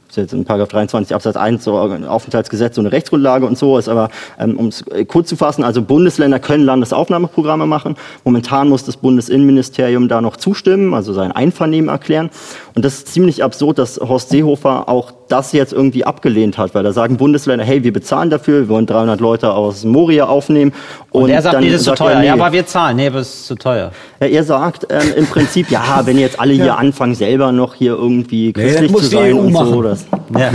Speaker 4: Das ist jetzt in Paragraph 23 Absatz 1 so Aufenthaltsgesetz so eine Rechtsgrundlage und so ist aber, ähm, um es äh, kurz zu fassen, also Bundesländer können Landesaufnahmeprogramme machen. Momentan muss das Bundesinnenministerium da noch zustimmen, also sein Einvernehmen erklären. Und das ist ziemlich absurd, dass Horst Seehofer auch das jetzt irgendwie abgelehnt hat, weil da sagen Bundesländer, hey, wir bezahlen dafür, wir wollen 300 Leute aus Moria aufnehmen.
Speaker 2: Und, er sagt,
Speaker 4: dann
Speaker 2: nee, das ist zu
Speaker 4: sagt er,
Speaker 2: teuer.
Speaker 4: nee.
Speaker 2: Ja, aber wir zahlen. Nee, aber es ist zu teuer.
Speaker 4: Ja, er sagt ähm, im Prinzip, ja, wenn jetzt alle hier anfangen, selber noch hier irgendwie
Speaker 3: das
Speaker 4: christlich
Speaker 3: muss
Speaker 4: zu sein
Speaker 3: EU
Speaker 4: und so.
Speaker 3: machen.
Speaker 4: Das,
Speaker 2: Ja.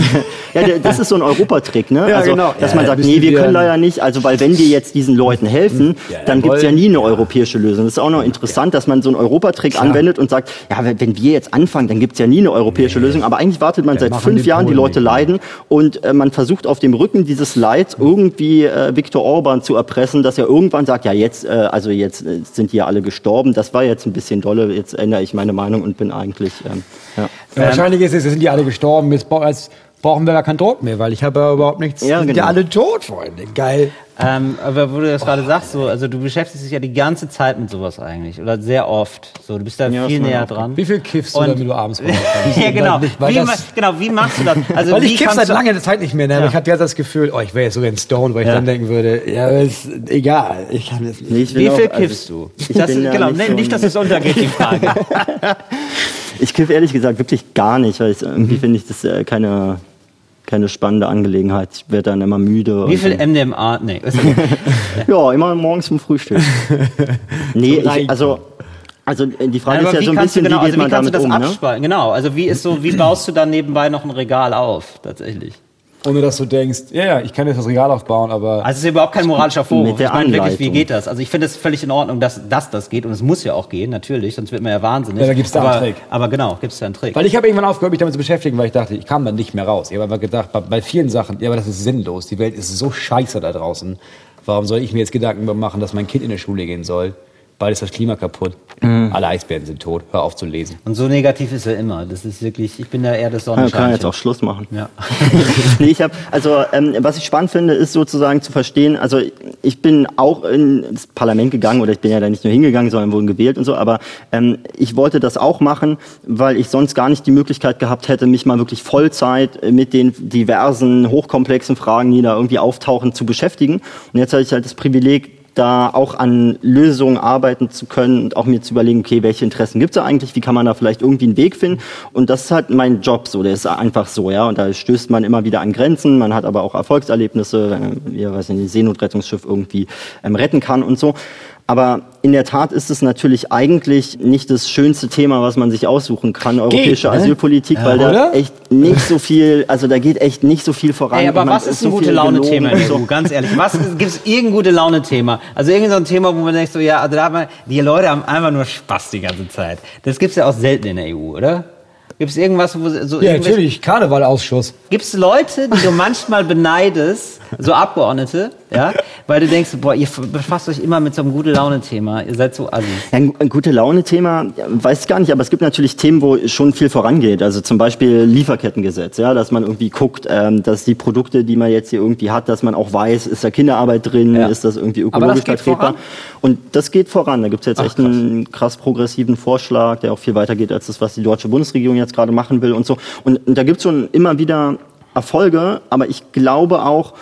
Speaker 4: ja, das ist so ein Europatrick, ne?
Speaker 3: Ja,
Speaker 4: also,
Speaker 3: genau.
Speaker 4: dass man sagt, nee, wir können leider nicht, also weil wenn wir jetzt diesen Leuten helfen,
Speaker 3: Ja,
Speaker 4: dann
Speaker 3: jawohl.
Speaker 4: gibt's ja nie eine europäische Lösung. Das ist auch noch interessant, dass man so einen Europatrick anwendet und sagt, ja, wenn wenn wir jetzt anfangen, dann gibt's ja nie eine europäische Lösung. Aber eigentlich wartet man seit fünf
Speaker 3: die
Speaker 4: Jahren, die Leute leiden und äh, man versucht auf dem Rücken dieses Leids irgendwie äh, Viktor Orban zu erpressen, dass er irgendwann sagt, ja jetzt, äh, also jetzt äh, sind die ja alle gestorben. Das war jetzt ein bisschen dolle. Jetzt ändere ich meine Meinung und bin eigentlich, ähm, ja.
Speaker 3: Ja, wahrscheinlich ist es, sind die alle gestorben. Jetzt, bra- jetzt brauchen wir gar keinen Druck mehr, weil ich habe ja überhaupt nichts.
Speaker 4: Ja,
Speaker 3: sind
Speaker 4: genau.
Speaker 3: ja alle tot, Freunde. Geil.
Speaker 2: Ähm, aber wo du das gerade sagst, so, also du beschäftigst dich ja die ganze Zeit mit sowas eigentlich. Oder sehr oft. So, du bist da
Speaker 4: Ja,
Speaker 2: viel näher
Speaker 4: auch
Speaker 2: dran.
Speaker 3: Wie viel kiffst du,
Speaker 2: Und-
Speaker 3: damit du abends raus kannst?
Speaker 2: ja, genau.
Speaker 3: Weil, weil
Speaker 2: wie, genau. Wie machst du das? Also,
Speaker 3: weil ich kiff seit
Speaker 2: du-
Speaker 3: langer Zeit nicht mehr, ne?
Speaker 2: Ja.
Speaker 3: ich habe jetzt das Gefühl, oh, ich wäre jetzt sogar in Stone, weil ich
Speaker 2: Ja.
Speaker 3: dann denken würde, ja, ist egal. Ich kann das nicht.
Speaker 4: Nee, ich bin
Speaker 2: Wie
Speaker 4: auch-
Speaker 2: viel
Speaker 4: also,
Speaker 2: kiffst du?
Speaker 4: ich
Speaker 2: Das,
Speaker 4: bin ja
Speaker 2: genau,
Speaker 4: nicht
Speaker 2: nee,
Speaker 4: so
Speaker 2: nicht, dass es untergeht, die Frage.
Speaker 4: Ich kiff ehrlich gesagt wirklich gar nicht, weil ich,
Speaker 2: Mhm.
Speaker 4: irgendwie finde ich das äh, keine, keine spannende Angelegenheit. Ich werde dann immer müde.
Speaker 2: Wie viel. MDMA? Nee. okay.
Speaker 4: Ja, immer morgens zum Frühstück. nee, ich, also, also äh, die Frage
Speaker 2: Nein,
Speaker 4: ist ja so ein bisschen,
Speaker 2: genau,
Speaker 4: wie geht
Speaker 2: also wie
Speaker 4: man
Speaker 2: kannst du
Speaker 4: damit
Speaker 2: das
Speaker 4: um, ne?
Speaker 2: abspalten? Genau, also wie ist so, wie baust du dann nebenbei noch ein Regal auf, tatsächlich?
Speaker 3: Ohne dass du denkst, ja, ja, ich kann jetzt das Regal aufbauen, aber
Speaker 2: Also es ist überhaupt kein moralischer Vorwurf.
Speaker 4: Mit der
Speaker 2: ich meine wirklich, wie geht das? Also ich finde es völlig in Ordnung, dass, dass das geht und es muss ja auch gehen, natürlich, sonst wird man ja wahnsinnig.
Speaker 3: Ja, da gibt's da einen Trick.
Speaker 2: Aber genau, gibt es da einen Trick.
Speaker 3: Weil ich habe irgendwann aufgehört, mich damit zu beschäftigen, weil ich dachte, ich kam dann nicht mehr raus. Ich habe einfach gedacht, bei, bei vielen Sachen, ja, aber das ist sinnlos. Die Welt ist so scheiße da draußen. Warum soll ich mir jetzt Gedanken machen, dass mein Kind in die Schule gehen soll? Bald ist das Klima kaputt.
Speaker 4: Mhm.
Speaker 3: Alle Eisbären sind tot. Hör auf zu lesen.
Speaker 2: Und so negativ ist er immer. Das ist wirklich, ich bin da eher das
Speaker 4: Ja, kann
Speaker 2: Sonnenschein.
Speaker 4: jetzt auch Schluss machen.
Speaker 2: Ja.
Speaker 4: nee, ich habe also ähm, was ich spannend finde, ist sozusagen zu verstehen. Also ich bin auch ins Parlament gegangen oder ich bin ja da nicht nur hingegangen, sondern wurden gewählt und so. Aber ähm, ich wollte das auch machen, weil ich sonst gar nicht die Möglichkeit gehabt hätte, mich mal wirklich Vollzeit mit den diversen hochkomplexen Fragen, die da irgendwie auftauchen, zu beschäftigen. Und jetzt hatte ich halt das Privileg da auch an Lösungen arbeiten zu können und auch mir zu überlegen, okay, welche Interessen gibt es da eigentlich, wie kann man da vielleicht irgendwie einen Weg finden? Und das ist halt mein Job so, der ist einfach so, ja, und da stößt man immer wieder an Grenzen, man hat aber auch Erfolgserlebnisse, wenn man, wie, weiß nicht, ein Seenotrettungsschiff irgendwie ähm, retten kann und so. Aber in der Tat ist es natürlich eigentlich nicht das schönste Thema, was man sich aussuchen kann, europäische
Speaker 3: Geht, ne?
Speaker 4: Asylpolitik,
Speaker 3: Ja,
Speaker 4: weil da
Speaker 3: oder?
Speaker 4: echt nicht so viel, also da geht echt nicht so viel voran.
Speaker 2: Ey, aber was ist
Speaker 4: so
Speaker 2: ein gute
Speaker 4: viel
Speaker 2: Laune-Thema in der EU? Ganz ehrlich, was gibt es irgendein gute Laune-Thema? Also irgendein so ein Thema, wo man denkt so, ja, also da hat man, die Leute haben einfach nur Spaß die ganze Zeit. Das gibt's ja auch selten in der EU, oder? Gibt es irgendwas, wo so
Speaker 3: Ja, natürlich, Karnevalausschuss.
Speaker 2: Gibt es Leute, die du manchmal beneidest, so Abgeordnete, ja, weil du denkst, boah, ihr befasst euch immer mit so einem gute Laune-Thema, ihr seid so assi.
Speaker 4: Ja, ein, ein gute Laune-Thema, ja, weiß ich gar nicht, aber es gibt natürlich Themen, wo schon viel vorangeht. Also zum Beispiel Lieferkettengesetz, ja, dass man irgendwie guckt, ähm, dass die Produkte, die man jetzt hier irgendwie hat, dass man auch weiß, ist da Kinderarbeit drin,
Speaker 2: Ja.
Speaker 4: ist das irgendwie ökologisch vertretbar. Und das geht voran. Da gibt es jetzt echt einen krass progressiven Vorschlag, der auch viel weiter geht als das, was die deutsche Bundesregierung jetzt gerade machen will und so. Und, und da gibt es schon immer wieder Erfolge, aber ich glaube auch,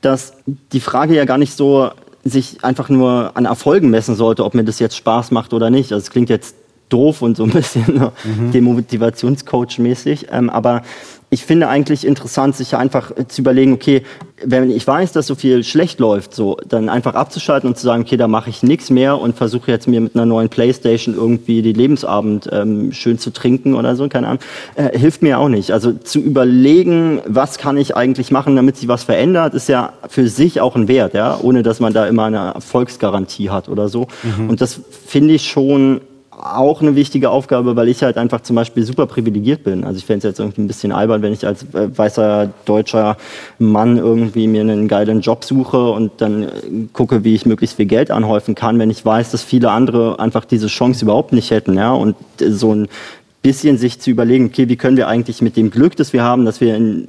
Speaker 4: dass die Frage ja gar nicht so sich einfach nur an Erfolgen messen sollte, ob mir das jetzt Spaß macht oder nicht. Also es klingt jetzt doof und so ein bisschen ne, Demotivationscoach-mäßig, ähm, aber ich finde eigentlich interessant, sich einfach zu überlegen, okay, wenn ich weiß, dass so viel schlecht läuft, so dann einfach abzuschalten und zu sagen, okay, da mache ich nichts mehr und versuche jetzt mir mit einer neuen Playstation irgendwie die Lebensabend ähm, schön zu trinken oder so, keine Ahnung, äh, hilft mir auch nicht. Also zu überlegen, was kann ich eigentlich machen, damit sich was verändert, ist ja für sich auch ein Wert, ja, ohne dass man da immer eine Erfolgsgarantie hat oder so. Und das finde ich schon auch eine wichtige Aufgabe, weil ich halt einfach zum Beispiel super privilegiert bin. Also ich fände es jetzt irgendwie ein bisschen albern, wenn ich als äh, weißer deutscher Mann irgendwie mir einen geilen Job suche und dann äh, gucke, wie ich möglichst viel Geld anhäufen kann, wenn ich weiß, dass viele andere einfach diese Chance überhaupt nicht hätten. Ja? Und äh, so ein bisschen sich zu überlegen, okay, wie können wir eigentlich mit dem Glück, das wir haben, dass wir in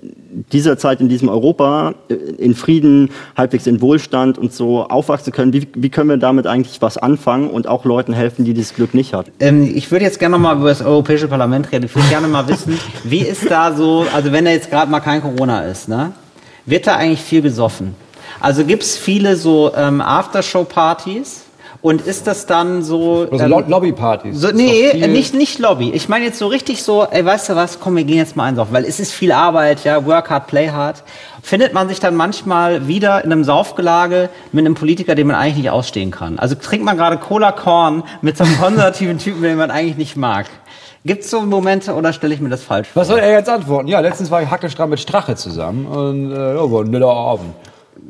Speaker 4: dieser Zeit, in diesem Europa, äh, in Frieden, halbwegs in Wohlstand und so aufwachsen können, wie, wie können wir damit eigentlich was anfangen und auch Leuten helfen, die dieses Glück nicht hatten?
Speaker 2: Ähm, ich würde jetzt gerne noch mal über das Europäische Parlament reden. Ich würde gerne mal wissen, wie ist da so, also wenn da jetzt gerade mal kein Corona ist, ne? Wird da eigentlich viel gesoffen? Also gibt es viele so ähm, Aftershow-Partys? Und ist das dann so...
Speaker 3: Also
Speaker 2: ähm,
Speaker 3: Lo- Lobbypartys.
Speaker 2: So, nee,
Speaker 3: viel-
Speaker 2: nicht, nicht Lobby. Ich meine jetzt so richtig so, ey, weißt du was, komm, wir gehen jetzt mal einsaufen, weil es ist viel Arbeit, ja, work hard, play hard. Findet man sich dann manchmal wieder in einem Saufgelage mit einem Politiker, den man eigentlich nicht ausstehen kann? Also trinkt man gerade Cola Korn mit so einem konservativen Typen, den man eigentlich nicht mag. Gibt es so Momente oder stelle ich mir das falsch vor?
Speaker 3: Was soll er jetzt antworten? Ja, letztens war ich hackestramm mit Strache zusammen und äh, ja, war ein netter Abend.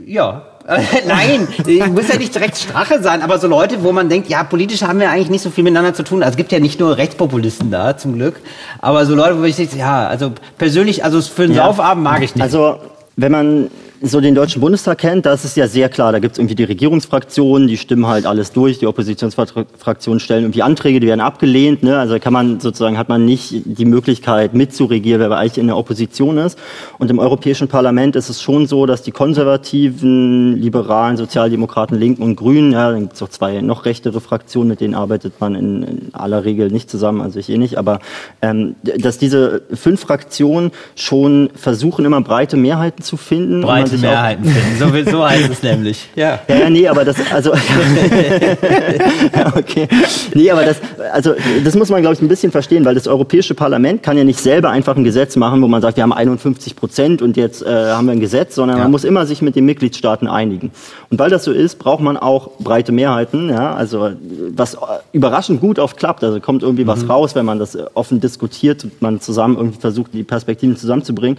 Speaker 2: Ja. Nein, muss ja nicht direkt Strache sein, aber so Leute, wo man denkt, ja, politisch haben wir eigentlich nicht so viel miteinander zu tun. Also es gibt ja nicht nur Rechtspopulisten da, zum Glück, aber so Leute, wo ich denke, ja, also persönlich, also für einen
Speaker 4: Ja.
Speaker 2: Saufabend mag ich nicht.
Speaker 4: Also, wenn man so den Deutschen Bundestag kennt, da ist ja sehr klar, da gibt es irgendwie die Regierungsfraktionen, die stimmen halt alles durch, die Oppositionsfraktionen stellen irgendwie Anträge, die werden abgelehnt, ne? also kann man sozusagen, hat man nicht die Möglichkeit mitzuregieren, wer eigentlich in der Opposition ist. Und im Europäischen Parlament ist es schon so, dass die konservativen, liberalen, Sozialdemokraten, Linken und Grünen, ja, dann gibt es auch zwei noch rechtere Fraktionen, mit denen arbeitet man in, in aller Regel nicht zusammen, also ich eh nicht, aber ähm, dass diese fünf Fraktionen schon versuchen, immer breite Mehrheiten zu finden.
Speaker 2: breite
Speaker 4: auch-
Speaker 2: Mehrheiten finden. So, will- so heißt es nämlich. Ja.
Speaker 4: ja, ja, nee, aber das, also, okay. Nee, aber das, also, das muss man, glaube ich, ein bisschen verstehen, weil das Europäische Parlament kann ja nicht selber einfach ein Gesetz machen, wo man sagt, wir haben 51 Prozent und jetzt äh, haben wir ein Gesetz, sondern
Speaker 2: Ja.
Speaker 4: man muss immer sich mit den Mitgliedstaaten einigen. Und weil das so ist, braucht man auch breite Mehrheiten, ja, also, was überraschend gut oft klappt, also kommt irgendwie was raus, wenn man das offen diskutiert und man zusammen irgendwie versucht, die Perspektiven zusammenzubringen,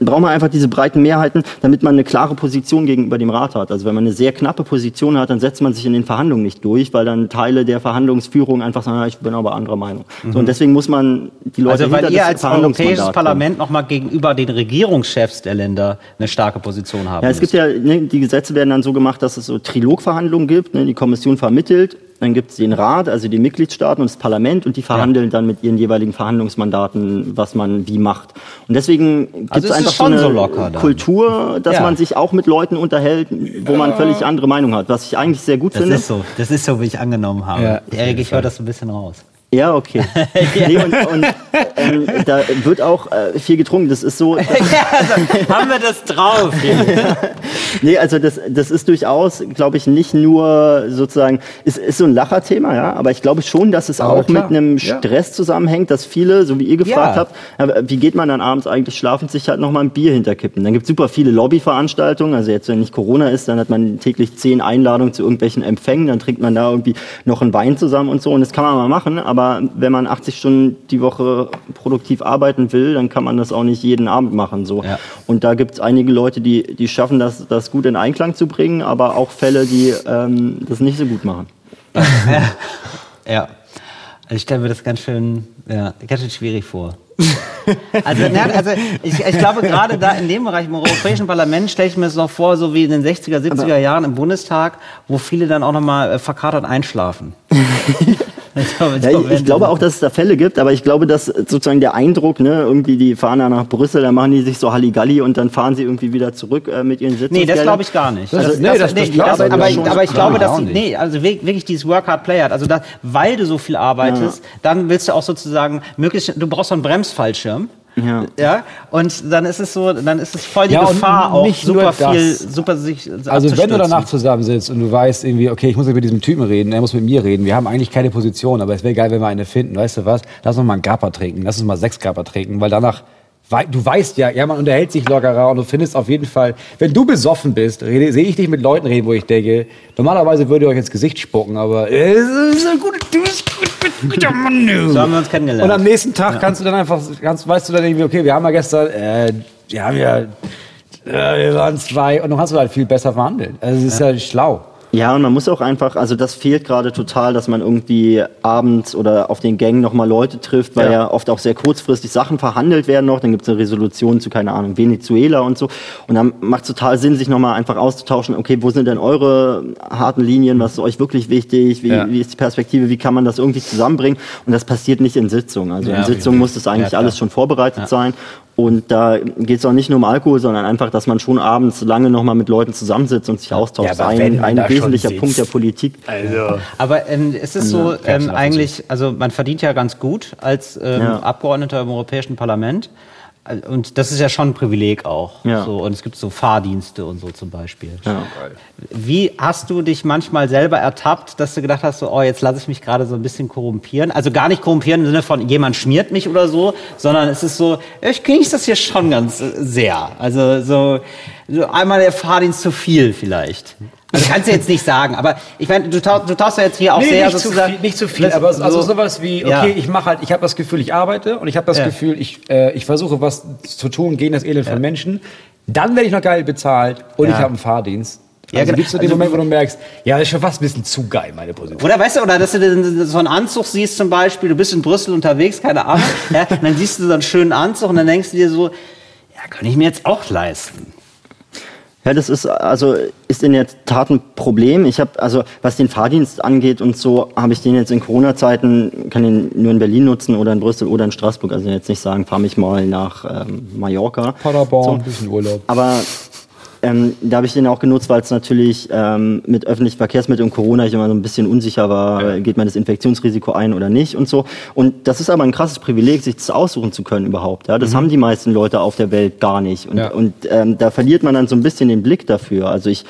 Speaker 4: braucht man einfach diese breiten Mehrheiten, damit man eine klare Position gegenüber dem Rat hat. Also wenn man eine sehr knappe Position hat, dann setzt man sich in den Verhandlungen nicht durch, weil dann Teile der Verhandlungsführung einfach sagen, ja, ich bin aber anderer Meinung. So, und deswegen muss man die Leute
Speaker 2: Also weil ihr als Europäisches. Parlament nochmal gegenüber den Regierungschefs der Länder eine starke Position haben
Speaker 4: Ja, es gibt ja, ne, die Gesetze werden dann so gemacht, dass es so Trilogverhandlungen gibt. Ne, die Kommission vermittelt, dann gibt es den Rat, also die Mitgliedstaaten und das Parlament und die verhandeln dann mit ihren jeweiligen Verhandlungsmandaten, was man wie macht. Und deswegen gibt
Speaker 2: Also
Speaker 4: es einfach so eine
Speaker 2: so.
Speaker 4: Kultur, dass
Speaker 2: Ja.
Speaker 4: man sich auch mit Leuten unterhält, wo man völlig andere Meinung hat, was ich eigentlich sehr gut
Speaker 2: Das
Speaker 4: finde.
Speaker 2: ist so, das ist so, wie ich angenommen habe.
Speaker 3: Ja,
Speaker 2: Erik, ich höre das ein bisschen raus.
Speaker 4: Ja, okay. nee, und, und ähm, da wird auch äh, viel getrunken. Das ist so.
Speaker 2: ja, also, haben wir das drauf?
Speaker 4: nee, also das, das ist durchaus, glaube ich, nicht nur sozusagen, ist, ist so ein Lacherthema, ja, aber ich glaube schon, dass es
Speaker 3: Aber
Speaker 4: auch
Speaker 3: klar,
Speaker 4: mit einem
Speaker 3: ja.
Speaker 4: Stress zusammenhängt, dass viele, so wie ihr gefragt
Speaker 2: Ja.
Speaker 4: habt, ja, wie geht man dann abends eigentlich schlafen, sich halt nochmal ein Bier hinterkippen. Dann gibt es super viele Lobbyveranstaltungen, also jetzt, wenn nicht Corona ist, dann hat man täglich zehn Einladungen zu irgendwelchen Empfängen, dann trinkt man da irgendwie noch einen Wein zusammen und so und das kann man mal machen, aber wenn man 80 Stunden die Woche produktiv arbeiten will, dann kann man das auch nicht jeden Abend machen, so.
Speaker 2: Ja.
Speaker 4: Und da gibt es einige Leute, die, die schaffen das, das gut in Einklang zu bringen, aber auch Fälle, die ähm, das nicht so gut machen.
Speaker 2: Ja. Also ich stelle mir das ganz schön, ja, ganz schön schwierig vor. Also, also ich, ich glaube, gerade da in dem Bereich im Europäischen Parlament stelle ich mir das noch vor, so wie in den 60er, 70er Jahren im Bundestag, wo viele dann auch nochmal äh, verkatert einschlafen.
Speaker 4: Ja, ich, ich glaube auch, dass es da Fälle gibt, aber ich glaube, dass sozusagen der Eindruck, ne, irgendwie die fahren da nach Brüssel, dann machen die sich so Halligalli und dann fahren sie irgendwie wieder zurück äh, mit ihren Sitzungen.
Speaker 2: Nee, das glaube ich gar nicht.
Speaker 3: Das- nee, das- das glaub ich
Speaker 2: aber,
Speaker 3: schon.
Speaker 2: aber ich glaube, dass nee, also wirklich dieses Work Hard Play Hard. Also da, weil du so viel arbeitest, dann willst du auch sozusagen möglichst, du brauchst so einen Bremsfallschirm.
Speaker 4: Ja.
Speaker 2: Ja, und dann ist es so, dann ist es voll die
Speaker 3: Ja, und
Speaker 2: Gefahr auch
Speaker 3: nicht
Speaker 2: super
Speaker 3: nur das.
Speaker 2: viel, super sich
Speaker 3: Also wenn du danach zusammensitzt und du weißt irgendwie, okay, ich muss mit diesem Typen reden, er muss mit mir reden, wir haben eigentlich keine Position, aber es wäre geil, wenn wir eine finden, weißt du was? Lass uns mal einen Gapper trinken, lass uns mal sechs Gapper trinken, weil danach, du weißt ja, ja, man unterhält sich lockerer und du findest auf jeden Fall, wenn du besoffen bist, sehe ich dich mit Leuten reden, wo ich denke, normalerweise würde ihr euch ins Gesicht spucken, aber äh, es ist ein guter, du bist guter Mann. du.
Speaker 2: So haben wir uns kennengelernt.
Speaker 3: Und am nächsten Tag kannst du dann einfach, kannst, weißt du dann irgendwie, okay, wir haben ja gestern, äh, wir haben ja, äh, wir waren zwei und dann hast du halt viel besser verhandelt. Also es ist ja, schlau.
Speaker 4: Ja, und man muss auch einfach, also das fehlt gerade total, dass man irgendwie abends oder auf den Gängen nochmal Leute trifft, weil ja.
Speaker 3: Ja.
Speaker 4: oft auch sehr kurzfristig Sachen verhandelt werden noch. Dann gibt es eine Resolution zu, keine Ahnung, Venezuela und so. Und dann macht es total Sinn, sich nochmal einfach auszutauschen, okay, wo sind denn eure harten Linien, was ist euch wirklich wichtig, wie,
Speaker 3: Ja.
Speaker 4: wie ist die Perspektive, wie kann man das irgendwie zusammenbringen? Und das passiert nicht in Sitzungen. Also
Speaker 2: Ja,
Speaker 4: in. Sitzungen muss das eigentlich alles schon vorbereitet sein. Und da geht es auch nicht nur um Alkohol, sondern einfach, dass man schon abends lange nochmal mit Leuten zusammensitzt und sich austauscht.
Speaker 3: Ja,
Speaker 4: ein, ein wesentlicher. Punkt der Politik.
Speaker 3: Also.
Speaker 2: Aber ähm, es ist so, ähm, eigentlich, also man verdient ja ganz gut als ähm,
Speaker 4: Ja.
Speaker 2: Abgeordneter im Europäischen Parlament. Äh, Und das ist ja schon ein Privileg auch.
Speaker 4: Ja.
Speaker 2: So, und es gibt so Fahrdienste und so zum Beispiel.
Speaker 4: Ja.
Speaker 2: Wie hast du dich manchmal selber ertappt, dass du gedacht hast, so, oh, jetzt lasse ich mich gerade so ein bisschen korrumpieren? Also gar nicht korrumpieren im Sinne von jemand schmiert mich oder so, sondern es ist so, ich genieße das hier schon ganz sehr. Also so, so einmal der Fahrdienst zu viel vielleicht. Also kannst du jetzt nicht sagen, aber ich meine, du, tau du tauchst ja jetzt hier auch sehr
Speaker 3: nicht, zu
Speaker 2: sozusagen.
Speaker 3: viel, nicht zu viel, aber also
Speaker 2: so-
Speaker 3: sowas wie, okay,
Speaker 2: Ja.
Speaker 3: ich mache halt, ich habe das Gefühl, ich arbeite und ich habe das
Speaker 2: Ja.
Speaker 3: Gefühl, ich, äh, ich versuche was zu tun gegen das Elend von Menschen. Dann werde ich noch geil bezahlt und
Speaker 2: Ja.
Speaker 3: ich habe einen Fahrdienst. Also
Speaker 2: Ja, genau.
Speaker 3: gibst du den
Speaker 2: Also-
Speaker 3: Moment, wo du merkst, ja, das ist schon fast ein bisschen zu geil, meine Position.
Speaker 2: Oder weißt du, oder dass du so einen Anzug siehst zum Beispiel, du bist in Brüssel unterwegs, keine Ahnung, ja, und dann siehst du so einen schönen Anzug und dann denkst du dir so, ja, kann ich mir jetzt auch leisten.
Speaker 4: Ja, das ist also ist in der Tat ein Problem. Ich habe also was den Fahrdienst angeht und so habe ich den jetzt in Corona-Zeiten kann den nur in Berlin nutzen oder in Brüssel oder in Straßburg. Also jetzt nicht sagen, fahr mich mal nach ähm, Mallorca.
Speaker 3: Paderborn,
Speaker 4: So.
Speaker 3: ein bisschen Urlaub.
Speaker 4: Aber ähm, da habe ich den auch genutzt, weil es natürlich ähm, mit öffentlichen Verkehrsmitteln und Corona ich immer so ein bisschen unsicher war, äh, geht man das Infektionsrisiko ein oder nicht und so. Und das ist aber ein krasses Privileg, sich das aussuchen zu können überhaupt. Ja? Das haben die meisten Leute auf der Welt gar nicht. Und,
Speaker 3: Ja.
Speaker 4: und ähm, da verliert man dann so ein bisschen den Blick dafür. Also ich,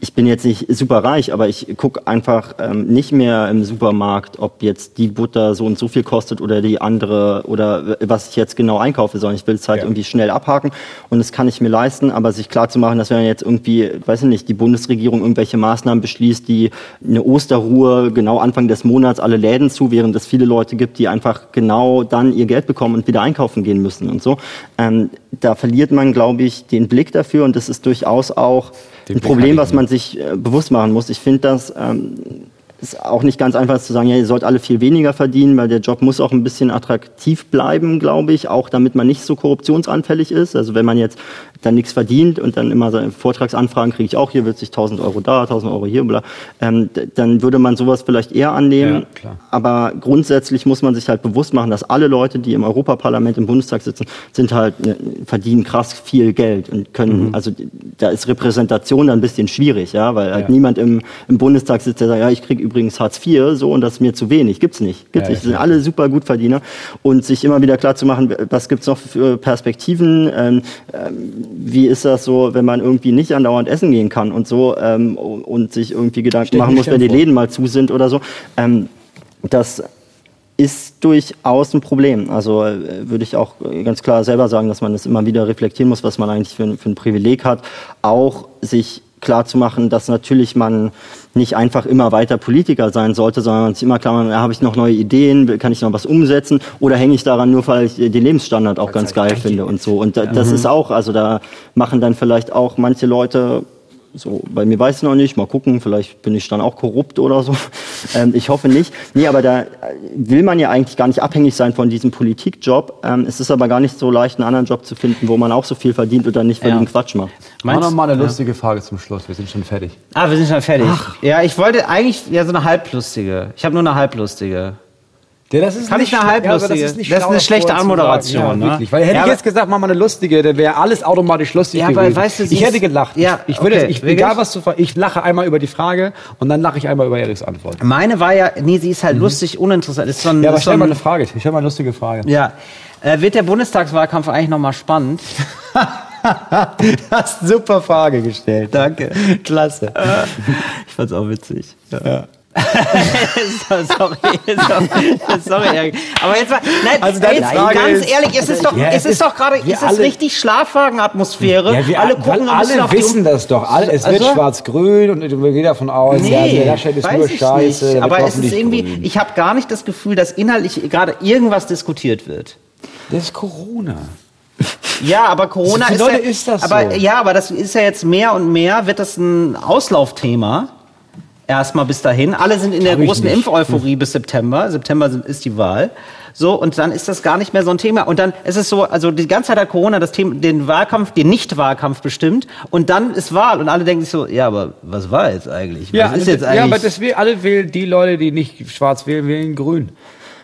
Speaker 4: ich bin jetzt nicht super reich, aber ich gucke einfach ähm, nicht mehr im Supermarkt, ob jetzt die Butter so und so viel kostet oder die andere oder was ich jetzt genau einkaufe, sondern ich will es halt
Speaker 3: Ja.
Speaker 4: irgendwie schnell abhaken und das kann ich mir leisten, aber sich klar zu machen, dass wenn jetzt irgendwie, weiß ich nicht, die Bundesregierung irgendwelche Maßnahmen beschließt, die eine Osterruhe genau Anfang des Monats alle Läden zu, während es viele Leute gibt, die einfach genau dann ihr Geld bekommen und wieder einkaufen gehen müssen und so. Ähm, da verliert man, glaube ich, den Blick dafür und das ist durchaus auch
Speaker 3: Den
Speaker 4: ein
Speaker 3: Blick
Speaker 4: Problem, was man sich äh, bewusst machen muss. Ich finde das ähm, ist auch nicht ganz einfach zu sagen, ja, ihr sollt alle viel weniger verdienen, weil der Job muss auch ein bisschen attraktiv bleiben, glaube ich, auch damit man nicht so korruptionsanfällig ist. Also wenn man jetzt dann nichts verdient und dann immer seine Vortragsanfragen kriege ich auch, hier wird sich 1000 Euro da, 1000 Euro hier, bla, ähm, dann würde man sowas vielleicht eher annehmen.
Speaker 3: Ja, klar.
Speaker 4: Aber grundsätzlich muss man sich halt bewusst machen, dass alle Leute, die im Europaparlament, im Bundestag sitzen, sind halt, ne, verdienen krass viel Geld und können, also da ist Repräsentation dann ein bisschen schwierig, ja, weil halt
Speaker 3: Ja.
Speaker 4: niemand im, im Bundestag sitzt, der sagt, ja, ich kriege übrigens Hartz IV, so, und das ist mir zu wenig. Gibt's nicht. Gibt's
Speaker 3: Ja,
Speaker 4: nicht. Das sind alle super Gutverdiener. Und sich immer wieder klar zu machen, was gibt's noch für Perspektiven, ähm, ähm, wie ist das so, wenn man irgendwie nicht andauernd essen gehen kann und so, ähm, und sich irgendwie Gedanken machen muss, wenn die. Läden mal zu sind oder so. Ähm, das ist durchaus ein Problem. Also äh, würde ich auch äh, ganz klar selber sagen, dass man das immer wieder reflektieren muss, was man eigentlich für, ein- für ein Privileg hat. Auch sich klar zu machen, dass natürlich man nicht einfach immer weiter Politiker sein sollte, sondern man sich immer klar machen, ja, habe ich noch neue Ideen, kann ich noch was umsetzen oder hänge ich daran nur, weil ich den Lebensstandard auch ganz geil finde und so. Und da, das ist auch, also da machen dann vielleicht auch manche Leute so, bei mir weiß ich noch nicht, mal gucken, vielleicht bin ich dann auch korrupt oder so. Ähm, ich hoffe nicht. Nee, aber da äh, will man ja eigentlich gar nicht abhängig sein von diesem Politikjob. Ähm, es ist aber gar nicht so leicht, einen anderen Job zu finden, wo man auch so viel verdient oder nicht für
Speaker 2: Ja.
Speaker 4: den Quatsch macht.
Speaker 3: Mach
Speaker 2: Meinst-
Speaker 3: noch mal eine lustige Frage zum Schluss. Wir sind schon fertig.
Speaker 2: Ah, wir sind schon fertig. Ja, ich wollte eigentlich ja so eine halblustige. Ich habe nur eine halblustige.
Speaker 3: Ja, das ist
Speaker 2: Kann
Speaker 3: nicht
Speaker 2: ich eine
Speaker 3: schlau- ja,
Speaker 2: halblustige?
Speaker 3: das ist, nicht
Speaker 2: Das ist eine schlechte
Speaker 3: zu.
Speaker 2: Anmoderation,
Speaker 3: Ja,
Speaker 2: ne?
Speaker 3: wirklich. Weil hätte
Speaker 2: Ja,
Speaker 3: ich jetzt gesagt, mach mal eine lustige, dann wäre alles automatisch lustig
Speaker 2: Ja, aber
Speaker 3: gewesen.
Speaker 2: weißt du,
Speaker 3: ich hätte gelacht.
Speaker 2: Ja,
Speaker 3: ich, würde,
Speaker 2: okay,
Speaker 3: ich, egal was fra- ich lache einmal über die Frage und dann lache ich einmal über Eriks Antwort.
Speaker 2: Meine war ja, nee, sie ist halt lustig, uninteressant. Ist so ein,
Speaker 3: Ja, aber
Speaker 2: ist so
Speaker 3: stell mal
Speaker 2: ein,
Speaker 3: eine Frage. Ich stell mal eine lustige Frage.
Speaker 2: Ja. Äh, wird der Bundestagswahlkampf eigentlich nochmal spannend?
Speaker 3: Du hast super Frage gestellt.
Speaker 2: Danke.
Speaker 3: Klasse.
Speaker 2: Ich fand's auch witzig. sorry, sorry, sorry, Erik. Aber jetzt mal, nein,
Speaker 3: Also
Speaker 2: jetzt, ganz
Speaker 3: ist-
Speaker 2: ehrlich, es ist doch,
Speaker 3: Ja,
Speaker 2: es
Speaker 3: es
Speaker 2: ist
Speaker 3: ist-
Speaker 2: doch gerade, es ist richtig Schlafwagenatmosphäre.
Speaker 3: Ja, wir
Speaker 2: alle gucken
Speaker 3: alle wissen das doch. Alle, es wird
Speaker 2: Also?
Speaker 3: schwarz-grün und wir gehen davon aus, ja,
Speaker 2: Nee,
Speaker 3: der Laschet ist nur scheiße.
Speaker 2: nicht. Aber
Speaker 3: wird
Speaker 2: es ist irgendwie,
Speaker 3: grün.
Speaker 2: ich habe gar nicht das Gefühl, dass inhaltlich gerade irgendwas diskutiert wird.
Speaker 3: Das ist Corona.
Speaker 2: Ja, aber Corona ist,
Speaker 3: Leute
Speaker 2: ja,
Speaker 3: ist das
Speaker 2: aber,
Speaker 3: so.
Speaker 2: Ja, aber das ist ja jetzt mehr und mehr, wird das ein Auslaufthema. Erstmal bis dahin. Alle sind in der
Speaker 3: ich
Speaker 2: großen. Impfeuphorie bis September. September ist die Wahl. So, und dann ist das gar nicht mehr so ein Thema. Und dann ist es so, also die ganze Zeit hat Corona das Thema, den Wahlkampf, den Nicht-Wahlkampf bestimmt. Und dann ist Wahl. Und alle denken sich so, ja, aber was war jetzt eigentlich? Was ist jetzt eigentlich?
Speaker 3: ja, aber das, wir alle wählen, die Leute, die nicht schwarz wählen, wählen grün.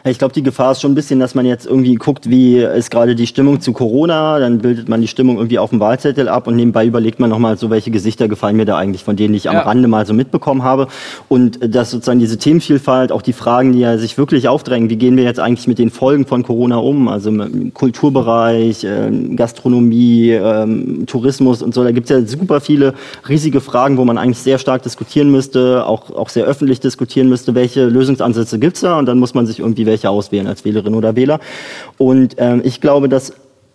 Speaker 4: Ich glaube, die Gefahr ist schon ein bisschen, dass man jetzt irgendwie guckt, wie ist gerade die Stimmung zu Corona, dann bildet man die Stimmung irgendwie auf dem Wahlzettel ab und nebenbei überlegt man nochmal so, welche Gesichter gefallen mir da eigentlich, von denen ich am
Speaker 3: Ja.
Speaker 4: Rande mal so mitbekommen habe. Und äh, dass sozusagen diese Themenvielfalt, auch die Fragen, die ja sich wirklich aufdrängen, wie gehen wir jetzt eigentlich mit den Folgen von Corona um, also im Kulturbereich, ähm, Gastronomie, ähm, Tourismus und so, da gibt's ja super viele riesige Fragen, wo man eigentlich sehr stark diskutieren müsste, auch, auch sehr öffentlich diskutieren müsste, welche Lösungsansätze gibt's da und dann muss man sich irgendwie welche auswählen als Wählerin oder Wähler. Und ähm, ich glaube, dass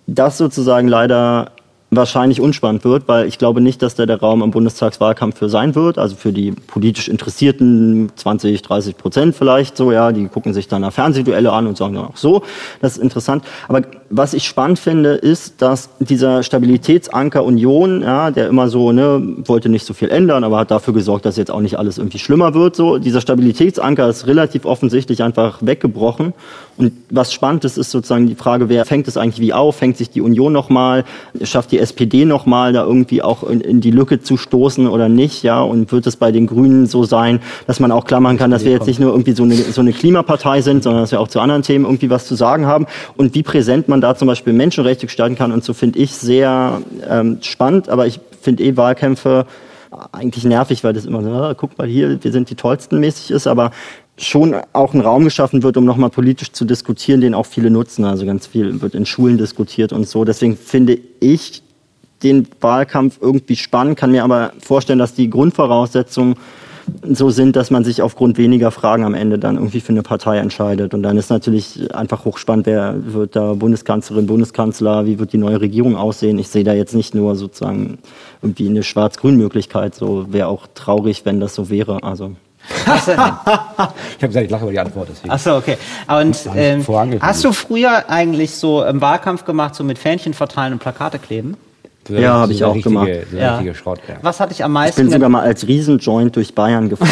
Speaker 4: das sozusagen leider wahrscheinlich unspannend wird, weil ich glaube nicht, dass da der Raum im Bundestagswahlkampf für sein wird. Also für die politisch Interessierten 20, 30 Prozent vielleicht so, ja, die gucken sich dann Fernsehduelle an und sagen dann auch so, das ist interessant. Aber was ich spannend finde, ist, dass dieser Stabilitätsanker Union, ja, der immer so, ne, wollte nicht so viel ändern, aber hat dafür gesorgt, dass jetzt auch nicht alles irgendwie schlimmer wird, so, dieser Stabilitätsanker ist relativ offensichtlich einfach weggebrochen. Und was spannend ist, ist sozusagen die Frage, wer fängt es eigentlich wie auf? Fängt sich die Union nochmal? Schafft die SPD nochmal, da irgendwie auch in, in die Lücke zu stoßen oder nicht? Ja, und wird es bei den Grünen so sein, dass man auch klar machen kann, dass wir jetzt nicht nur irgendwie so eine, so eine Klimapartei sind, sondern dass wir auch zu anderen Themen irgendwie was zu sagen haben? Und wie präsent man da zum Beispiel Menschenrechte gestalten kann und so finde ich sehr ähm, spannend. Aber ich finde eh Wahlkämpfe eigentlich nervig, weil das immer so, ah, guck mal hier, wir sind die tollsten mäßig ist, aber schon auch ein Raum geschaffen wird, um nochmal politisch zu diskutieren, den auch viele nutzen. Also ganz viel wird in Schulen diskutiert und so. Deswegen finde ich den Wahlkampf irgendwie spannend, kann mir aber vorstellen, dass die Grundvoraussetzungen so sind, dass man sich aufgrund weniger Fragen am Ende dann irgendwie für eine Partei entscheidet. Und dann ist natürlich einfach hochspannend, wer wird da Bundeskanzlerin, Bundeskanzler, wie wird die neue Regierung aussehen. Ich sehe da jetzt nicht nur sozusagen irgendwie eine Schwarz-Grün-Möglichkeit. So wäre auch traurig, wenn das so wäre. Also
Speaker 3: Ich habe gesagt, ich lache über die Antwort. Deswegen.
Speaker 2: Ach so, okay. Und ähm, hast du früher eigentlich so im Wahlkampf gemacht, so mit Fähnchen verteilen und Plakate kleben?
Speaker 3: So
Speaker 4: Ja, hab
Speaker 3: so
Speaker 4: ich auch
Speaker 3: richtige,
Speaker 4: gemacht.
Speaker 3: So richtige Schrott, ja.
Speaker 2: Was hat dich am
Speaker 4: ich
Speaker 2: meisten
Speaker 4: bin sogar mal als Riesenjoint durch Bayern gefahren.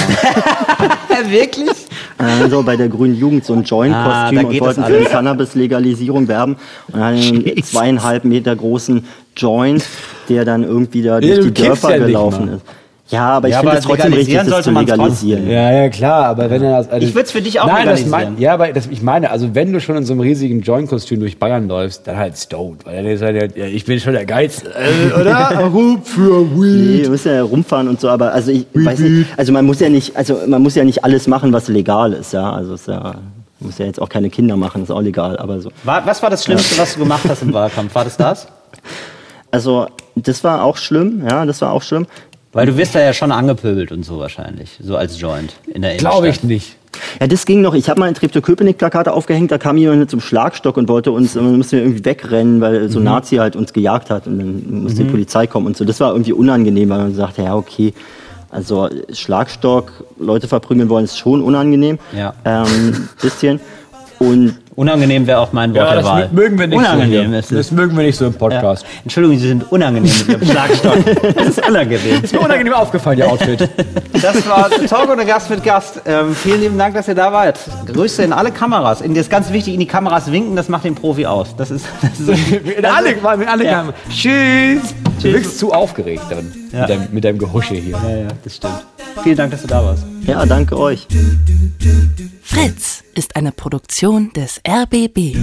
Speaker 2: ge- wirklich?
Speaker 4: Also bei der Grünen Jugend so ein
Speaker 2: Ah,
Speaker 4: Joint-Kostüm und
Speaker 2: geht
Speaker 4: wollten für die. Cannabis-Legalisierung werben und dann einen zweieinhalb Meter großen Joint der dann irgendwie da
Speaker 3: Ja,
Speaker 4: durch
Speaker 3: du
Speaker 4: die Dörfer
Speaker 3: ja
Speaker 4: gelaufen
Speaker 3: mal.
Speaker 4: ist. Ja, aber ich
Speaker 2: Ja,
Speaker 4: finde es trotzdem richtig, das
Speaker 2: sollte
Speaker 4: zu legalisieren.
Speaker 3: Ja, ja, klar, aber wenn er das. Also
Speaker 2: Ich würd's für dich auch
Speaker 3: Nein, das
Speaker 2: legalisieren.
Speaker 3: mein, ja, aber das, ich meine, also wenn du schon in so einem riesigen Joint-Kostüm durch Bayern läufst, dann halt stoned. Weil dann ist halt, ja, ich bin schon der Geilste, äh, oder? Hub für
Speaker 4: Nee,
Speaker 3: Weed.
Speaker 4: wir müssen ja rumfahren und so, aber also ich weiß nicht, also man muss ja nicht, also man muss ja nicht alles machen, was legal ist, ja. Also es ist ja, muss ja jetzt auch keine Kinder machen, ist auch legal, aber so.
Speaker 2: War, was war das Schlimmste, was du gemacht hast im Wahlkampf? War das das?
Speaker 4: Also das war auch schlimm, ja, das war auch schlimm.
Speaker 2: Weil du wirst da ja schon angepöbelt und so wahrscheinlich, so als Joint in der Innenstadt.
Speaker 3: Glaube ich nicht.
Speaker 4: Ja, das ging noch. Ich habe mal in Treptow-Köpenick Plakate aufgehängt, da kam jemand mit so einem Schlagstock und wollte uns, äh, mussten wir irgendwie wegrennen, weil so ein Nazi halt uns gejagt hat und dann musste die Polizei kommen und so. Das war irgendwie unangenehm, weil man sagte, ja, okay, also Schlagstock, Leute verprügeln wollen, ist schon unangenehm.
Speaker 2: Ja.
Speaker 4: Ähm, bisschen. Und
Speaker 2: Unangenehm wäre auch mein Wort
Speaker 3: Ja,
Speaker 2: der
Speaker 3: das
Speaker 2: Wahl.
Speaker 3: mögen wir nicht
Speaker 2: Unangenehm
Speaker 3: so.
Speaker 2: ist es.
Speaker 3: Das mögen wir nicht so im
Speaker 2: Ja.
Speaker 3: Podcast.
Speaker 2: Entschuldigung, Sie sind unangenehm mit Ihrem Schlagstock. Das ist unangenehm.
Speaker 3: Ist mir unangenehm aufgefallen, Ihr Outfit.
Speaker 2: Das war Talk oder Gast mit Gast. Ähm, vielen lieben Dank, dass ihr da wart. Grüße in alle Kameras. In, das ist ganz wichtig, in die Kameras winken, das macht den Profi aus. Das ist, das ist
Speaker 3: mit alle, mit alle
Speaker 2: Ja.
Speaker 3: Kameras. Tschüss. Du wirkst zu aufgeregt dann
Speaker 2: Ja.
Speaker 3: mit, deinem, mit deinem Gehusche hier.
Speaker 2: ja, ja, das stimmt. Vielen Dank, dass du da warst.
Speaker 4: ja, danke euch.
Speaker 1: Fritz ist eine Produktion des RBB.